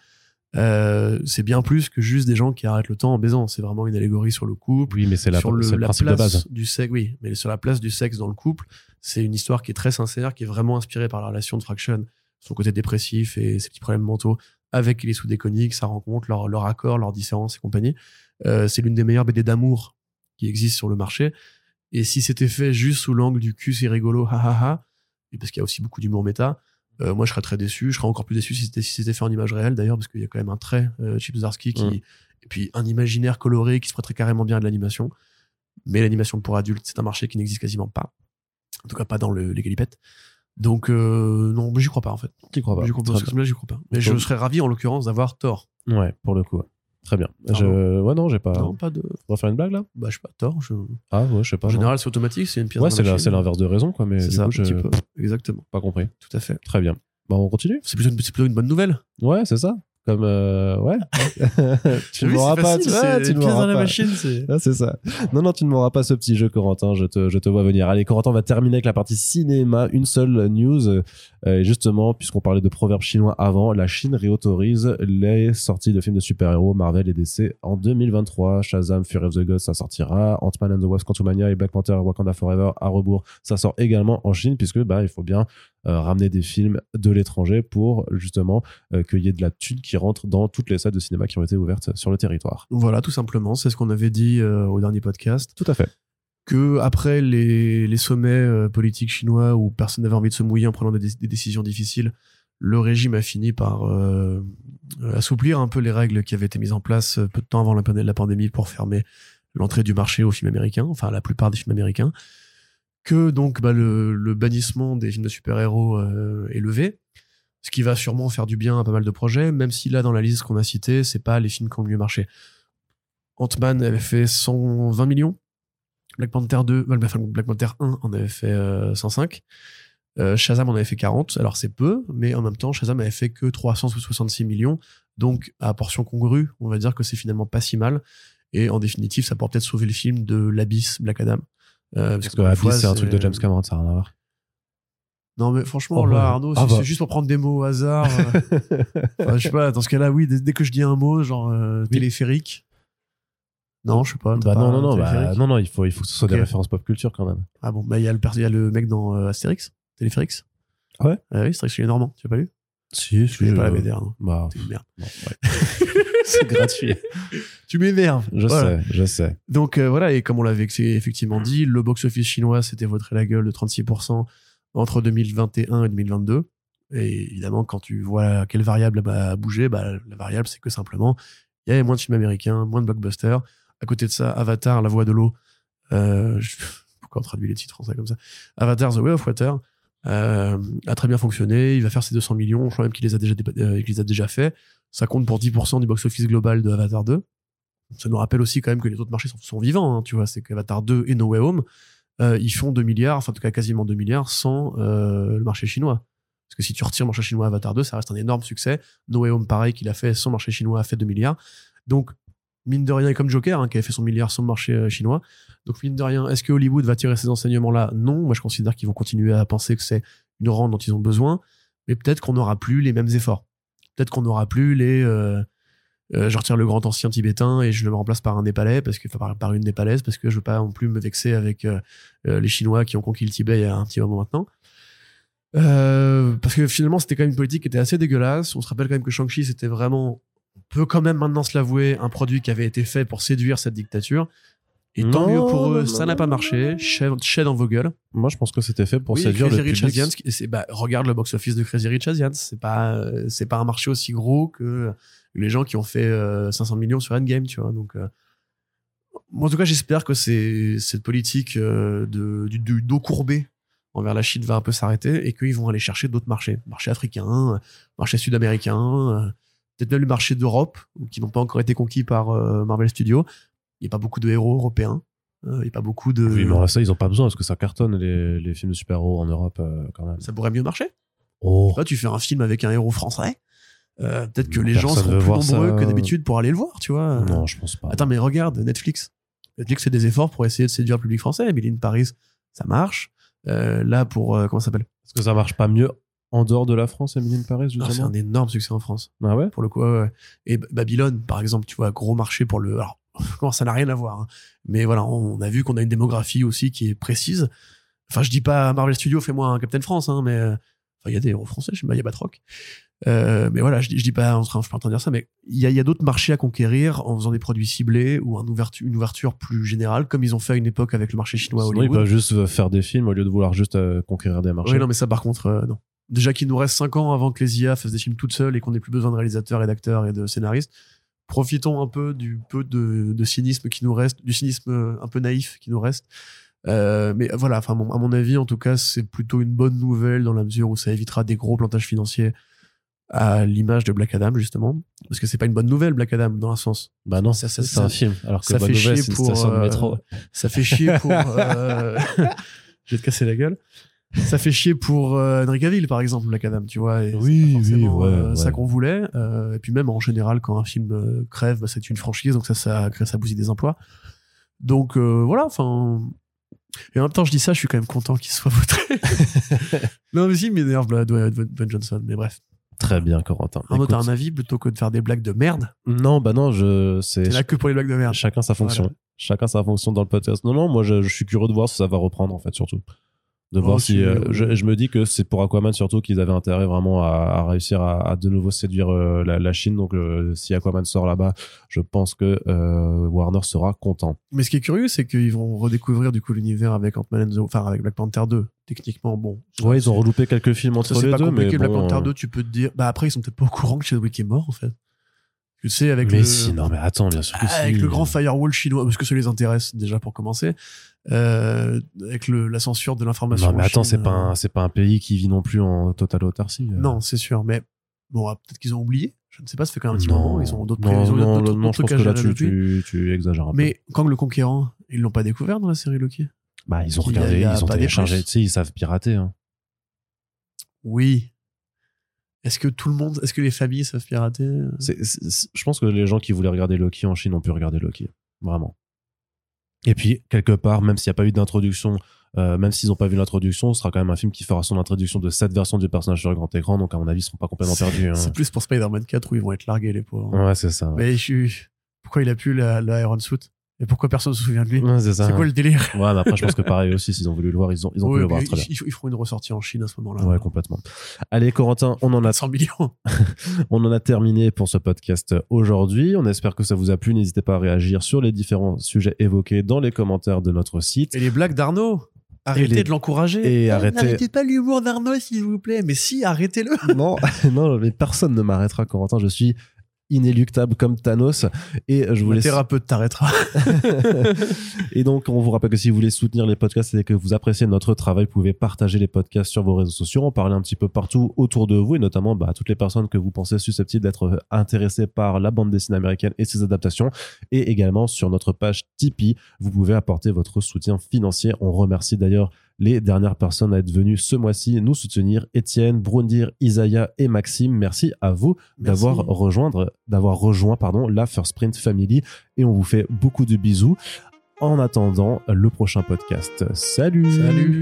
euh, c'est bien plus que juste des gens qui arrêtent le temps en baisant. C'est vraiment une allégorie sur le couple, Oui, mais c'est la- sur le, la principe de place base. du sexe. Oui, mais sur la place du sexe dans le couple, c'est une histoire qui est très sincère, qui est vraiment inspirée par la relation de Fraction, son côté dépressif et ses petits problèmes mentaux avec les sous déconiques, sa rencontre, leur, leur accord, leurs différences et compagnie. Euh, c'est l'une des meilleures BD d'amour qui existent sur le marché. Et si c'était fait juste sous l'angle du cul, c'est rigolo, ha ha ha, et parce qu'il y a aussi beaucoup d'humour méta, Euh, moi, je serais très déçu. Je serais encore plus déçu si c'était si fait en image réelle, d'ailleurs, parce qu'il y a quand même un trait euh, Chip qui, et puis un imaginaire coloré qui se prêterait carrément bien à de l'animation. Mais l'animation pour adultes, c'est un marché qui n'existe quasiment pas. En tout cas, pas dans le, les galipettes. Donc, euh, non, j'y crois pas, en fait. Tu crois pas J'y crois pas. Crois pas. Mais je serais ravi, en l'occurrence, d'avoir Thor. bien. Ouais, pour le coup. ouais. Très bien. Pardon. Je... Ouais, non, j'ai pas. Non, pas de. On va faire une blague là? Bah, je sais pas, Thor. je- Ah, ouais, je sais pas. En général, c'est automatique, c'est une pièce Ouais, c'est l'inverse de raison, quoi, mais C'est du ça, coup, un je petit peu. Exactement. pas compris. Tout à fait. Très bien. Bah, on continue? C'est plutôt, une- c'est plutôt une bonne nouvelle. Ouais, c'est ça. Comme, euh, ouais. tu ne m'auras pas, tu ouais, tu ne m'auras pas. c'est. Ah, c'est ça. Non, non, tu ne m'auras pas ce petit jeu, Corentin. Je te, je te vois venir. Allez, Corentin, on va terminer avec la partie cinéma. Une seule news. Euh, justement, puisqu'on parlait de proverbes chinois avant, la Chine réautorise les sorties de films de super-héros Marvel et DC en 2023. Shazam, Fury of the Gods, ça sortira. Ant-Man and the Wasp, Quantumania et Black Panther, Wakanda Forever à rebours, ça sort également en Chine, puisque, bah, il faut bien ramener des films de l'étranger pour, justement, euh, qu'il y ait de la thune qui rentre dans toutes les salles de cinéma qui ont été ouvertes sur le territoire. Voilà, tout simplement. C'est ce qu'on avait dit euh, au dernier podcast. Tout à fait. Que après les, les sommets euh, politiques chinois où personne n'avait envie de se mouiller en prenant des, des décisions difficiles, le régime a fini par euh, assouplir un peu les règles qui avaient été mises en place euh, peu de temps avant la pandémie pour fermer l'entrée du marché aux films américains, enfin la plupart des films américains. Que donc bah, le, bannissement des films de super-héros euh, est levé. Ce qui va sûrement faire du bien à pas mal de projets, même si là, dans la liste qu'on a citée, c'est pas les films qui ont le mieux marché. Ant-Man avait fait 120 millions. Black Panther 2, euh, enfin, Black Panther 1 en avait fait euh, 105. Euh, Shazam en avait fait 40. Alors c'est peu, mais en même temps, Shazam avait fait que 366 millions. Donc, à portion congrue, on va dire que c'est finalement pas si mal. Et en définitive, ça pourrait peut-être sauver le film de l'Abyss Black Adam. Euh, Parce que encore une Abyss, c'est un truc de James Cameron, ça n'a rien à voir. Non, mais franchement, Oh, là, ouais. Arnaud, Ah bah. c'est juste pour prendre des mots au hasard. euh, Enfin, je sais pas, dans ce cas-là, oui, dès, dès que je dis un mot, genre euh, téléphérique. Non, je sais pas. Bah pas non, non, non, bah, non, non, il faut, il faut que ce soit des références pop culture quand même. Ah bon, bah il y, a le pers- il y a le mec dans euh, Astérix, Téléphérix. Ah ouais? Ah oui, Astérix chez les Normands, tu l'as pas lu? Si, Je connais pas la BD, Arnaud. Bah, T'es une merde. ouais. c'est gratuit. Tu m'énerves. Je Voilà. sais, je sais. Donc euh, voilà, et comme on l'avait effectivement dit, le box-office chinois s'était vautré la gueule de 36% entre 2021 et 2022. Et évidemment, quand tu vois quelle variable a bougé, bah, la variable, c'est que simplement, il y avait moins de films américains, moins de blockbusters. À côté de ça, Avatar, La Voix de l'eau. Euh, je- Pourquoi on traduit les titres français comme ça? Avatar, The Way of Water. Euh, a très bien fonctionné. Il va faire ses 200 millions. Je crois même qu'il les a déjà, euh, qu'il les a déjà fait. Ça compte pour 10% du box-office global de Avatar 2 ça nous rappelle aussi quand même que les autres marchés sont, vivants, hein, tu vois, c'est qu'Avatar 2 et No Way Home, euh, ils font 2 milliards, enfin en tout cas quasiment 2 milliards sans euh, le marché chinois. Parce que si tu retires le marché chinois Avatar 2, ça reste un énorme succès. No Way Home, pareil, qu'il a fait sans marché chinois, a fait 2 milliards. Donc, mine de rien, comme Joker, hein, qui avait fait son milliard sans marché euh, chinois. Donc, mine de rien, est-ce que Hollywood va tirer ces enseignements-là? Non, moi je considère qu'ils vont continuer à penser que c'est une rente dont ils ont besoin, mais peut-être qu'on n'aura plus les mêmes efforts. Peut-être qu'on n'aura plus les... euh, euh, je retire le grand ancien tibétain et je le remplace par un népalais parce que par, une népalaise parce que je veux pas non plus me vexer avec euh, les chinois qui ont conquis le Tibet il y a un petit moment maintenant. Parce que finalement c'était quand même une politique qui était assez dégueulasse. On se rappelle quand même que Shang-Chi c'était vraiment on peut quand même maintenant se l'avouer un produit qui avait été fait pour séduire cette dictature et tant mieux pour eux ça n'a pas marché. chais dans vos gueules. Moi, je pense que c'était fait pour oui, séduire Crazy le Rich public. Asians, c'est bah, regarde le box office de Crazy Rich Asians. C'est pas euh, c'est pas un marché aussi gros que les gens qui ont fait euh, 500 millions sur Endgame tu vois. Donc euh, moi en tout cas j'espère que c'est cette politique euh, de du, du dos courbé envers la Chine va un peu s'arrêter et qu'ils vont aller chercher d'autres marchés. Euh, marchés sud-américains euh, peut-être même le marché d'Europe qui n'ont pas encore été conquis par euh, Marvel Studios n'y a pas beaucoup de héros européens euh, il n'y a pas beaucoup de Oui, mais ça, ils ont pas besoin parce que ça cartonne les, les films de super-héros en Europe euh, quand même. ça pourrait mieux marcher Oh, Là, tu fais un film avec un héros français. euh, Peut-être que les gens seront plus nombreux ça. que d'habitude pour aller le voir, tu vois. non, je pense pas. Attends, mais regarde Netflix. Netflix fait des efforts pour essayer de séduire le public français. Emily in Paris, ça marche. Euh, là, pour euh, comment ça s'appelle? Est-ce que ça marche pas mieux en dehors de la France, Emily in Paris, C'est justement? un énorme succès en France, Ah ouais? Pour le coup. ouais, ouais. Et Babylone, par exemple, tu vois, gros marché pour le. Alors, comment ça n'a rien à voir. hein. Mais voilà, on a vu qu'on a une démographie aussi qui est précise. Enfin, je dis pas Marvel Studios, fais-moi un Captain France, hein, mais euh, enfin, il y a des héros français, je sais pas, il y a Batroc. Euh, mais voilà, je, dis- je dis pas, en train, je suis pas en train de dire ça, mais il y a, il y a d'autres marchés à conquérir en faisant des produits ciblés ou un une ouverture plus générale, comme ils ont fait à une époque avec le marché chinois Sinon, ils Hollywood. peuvent juste faire des films au lieu de vouloir juste euh, conquérir des marchés. Oui, non, mais ça, par contre, euh, non. déjà qu'il nous reste 5 ans avant que les IA fassent des films toutes seules et qu'on n'ait plus besoin de réalisateurs et d'acteurs et de scénaristes. Profitons un peu du peu de, de cynisme qui nous reste, du cynisme euh, un peu naïf qui nous reste. Euh, mais voilà, enfin, à mon avis, en tout cas, c'est plutôt une bonne nouvelle dans la mesure où ça évitera des gros plantages financiers à l'image de Black Adam, justement. Parce que c'est pas une bonne nouvelle, Black Adam, dans un sens. Bah non, Ça- c'est ça- un film. Alors que ça Bonne fait Nouvelle, chier une pour, station de euh, métro. Ça fait chier pour. euh, Je vais te casser la gueule. Ça fait chier pour euh, Henry par exemple, Black Adam, tu vois. et c'est Oui, oui, ouais, euh, Ça qu'on voulait. Euh, et puis même en général, quand un film euh, crève, bah, c'est une franchise, donc ça, ça crée, ça bousille des emplois. Donc voilà, enfin. Et en même temps, je dis ça, je suis quand même content qu'il soit voté. non, mais si, là, Dwayne Dwayne Johnson. Mais bref. Très bien, Corentin. Arnaud, t'as un avis plutôt que de faire des blagues de merde? Non, bah non, je, c'est, là que pour les blagues de merde. chacun sa fonction. Voilà. Chacun sa fonction dans le podcast. Non, non, moi, je, je suis curieux de voir si ça va reprendre, en fait, surtout. De voir Oh, si, euh, je, je me dis que c'est pour Aquaman surtout qu'ils avaient intérêt vraiment à, à réussir à, à de nouveau séduire euh, la, la Chine. Donc, euh, si Aquaman sort là-bas, je pense que Warner sera content. Mais ce qui est curieux, c'est qu'ils vont redécouvrir du coup l'univers avec Ant-Man and the... enfin avec Black Panther 2. Techniquement, bon. Ouais, ils ont reloupé quelques films entre les pas deux, compliqué. mais Black bon, Panther euh, 2, tu peux te dire. Bah après, ils sont peut-être pas au courant que Chadwick est mort en fait. Tu sais, avec mais le. si, non, mais attends, bien sûr que avec si. le grand firewall chinois, parce que ça les intéresse déjà pour commencer, euh, avec le, la censure de l'information. Non, mais en attends, c'est pas, euh, un, c'est pas un pays qui vit non plus en totale autarcie. euh. Non, c'est sûr, mais bon, ah, peut-être qu'ils ont oublié. Je ne sais pas, ça fait quand même un petit non, moment. Ils ont d'autres non, ont non, d'autres- non, d'autres je pense que là, tu, tu, tu exagères un peu. Mais Kang le Conquérant, ils l'ont pas découvert dans la série Loki? Bah, ils ont Il y a- regardé, il a ils ont téléchargé, tu sais, ils savent pirater. Hein. Oui. Est-ce que tout le monde, est-ce que les familles savent pirater? Je pense que les gens qui voulaient regarder Loki en Chine ont pu regarder Loki. Vraiment. Et puis, quelque part, même s'il n'y a pas eu d'introduction, euh, même s'ils n'ont pas vu l'introduction, ce sera quand même un film qui fera son introduction de cette version du personnage sur le grand écran. Donc, à mon avis, ils seront pas complètement perdus. hein. C'est plus pour Spider-Man 4 où ils vont être largués, les pauvres. Ouais, c'est ça. ouais. Mais je pourquoi il a pu la, la Iron Suit? Et pourquoi personne ne se souvient de lui Ouais, c'est quoi le délire Ouais, mais après, je pense que pareil aussi, s'ils ont voulu le voir, ils ont, ils ont Ouais, pu le voir très bien. ils, ils feront une ressortie en Chine à ce moment-là. Ouais, complètement. Allez, Corentin, on en a 100 millions. On en a terminé pour ce podcast aujourd'hui. On espère que ça vous a plu. N'hésitez pas à réagir sur les différents sujets évoqués dans les commentaires de notre site. Et les blagues d'Arnaud Arrêtez les- de l'encourager. et arrêtez- N'arrêtez pas l'humour d'Arnaud, s'il vous plaît. Mais si, arrêtez-le. non, non, mais personne ne m'arrêtera, Corentin. Je suis inéluctable comme Thanos. Et je vous Le laisse. thérapeute t'arrêtera. et donc, on vous rappelle que si vous voulez soutenir les podcasts et que vous appréciez notre travail, vous pouvez partager les podcasts sur vos réseaux sociaux, en parler un petit peu partout autour de vous et notamment bah, à toutes les personnes que vous pensez susceptibles d'être intéressées par la bande dessinée américaine et ses adaptations. Et également sur notre page Tipeee, vous pouvez apporter votre soutien financier. On remercie d'ailleurs les dernières personnes à être venues ce mois-ci nous soutenir. Étienne, Brundir, Isaiah et Maxime. Merci à vous d'avoir rejoindre, d'avoir rejoint, pardon, la First Print Family et on vous fait beaucoup de bisous. En attendant le prochain podcast. Salut. Salut.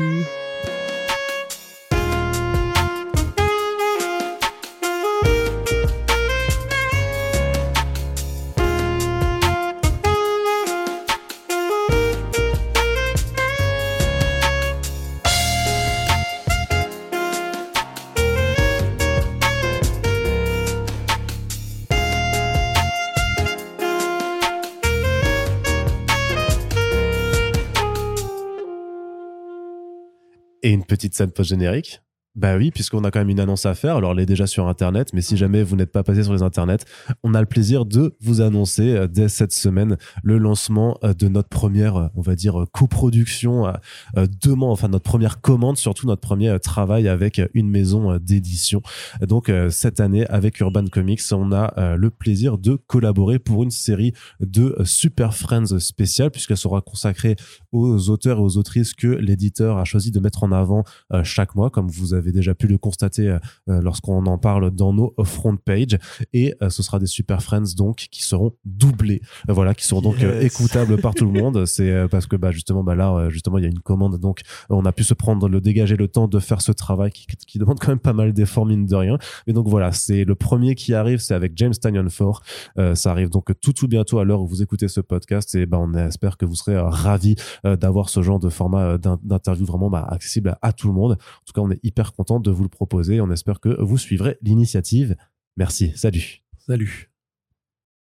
Et une petite scène post-générique. Bah oui, puisqu'on a quand même une annonce à faire. Alors, elle est déjà sur Internet, mais si jamais vous n'êtes pas passé sur les Internets, on a le plaisir de vous annoncer euh, dès cette semaine le lancement euh, de notre première, euh, on va dire, coproduction, demain, enfin notre première commande, surtout notre premier travail avec une maison d'édition. Donc, cette année, avec Urban Comics, on a le plaisir de collaborer pour une série de Super Friends spéciales, puisqu'elle sera consacrée aux auteurs et aux autrices que l'éditeur a choisi de mettre en avant chaque mois, comme vous avez déjà pu le constater euh, euh, lorsqu'on en parle dans nos front page. Et euh, ce sera des super friends donc qui seront doublés, voilà, qui seront donc écoutables par tout le monde. C'est parce que bah justement bah là justement il y a une commande donc on a pu se prendre le dégager le temps de faire ce travail qui, qui demande quand même pas mal d'efforts mine de rien. Mais donc voilà, c'est le premier qui arrive, c'est avec James Tanyon 4. Euh, ça arrive donc tout tout bientôt à l'heure où vous écoutez ce podcast et ben on espère que vous serez ravis d'avoir ce genre de format d'in- d'interview vraiment bah, accessible à, à tout le monde. En tout cas, on est hyper content de vous le proposer. On espère que vous suivrez l'initiative. Merci. Salut. Salut.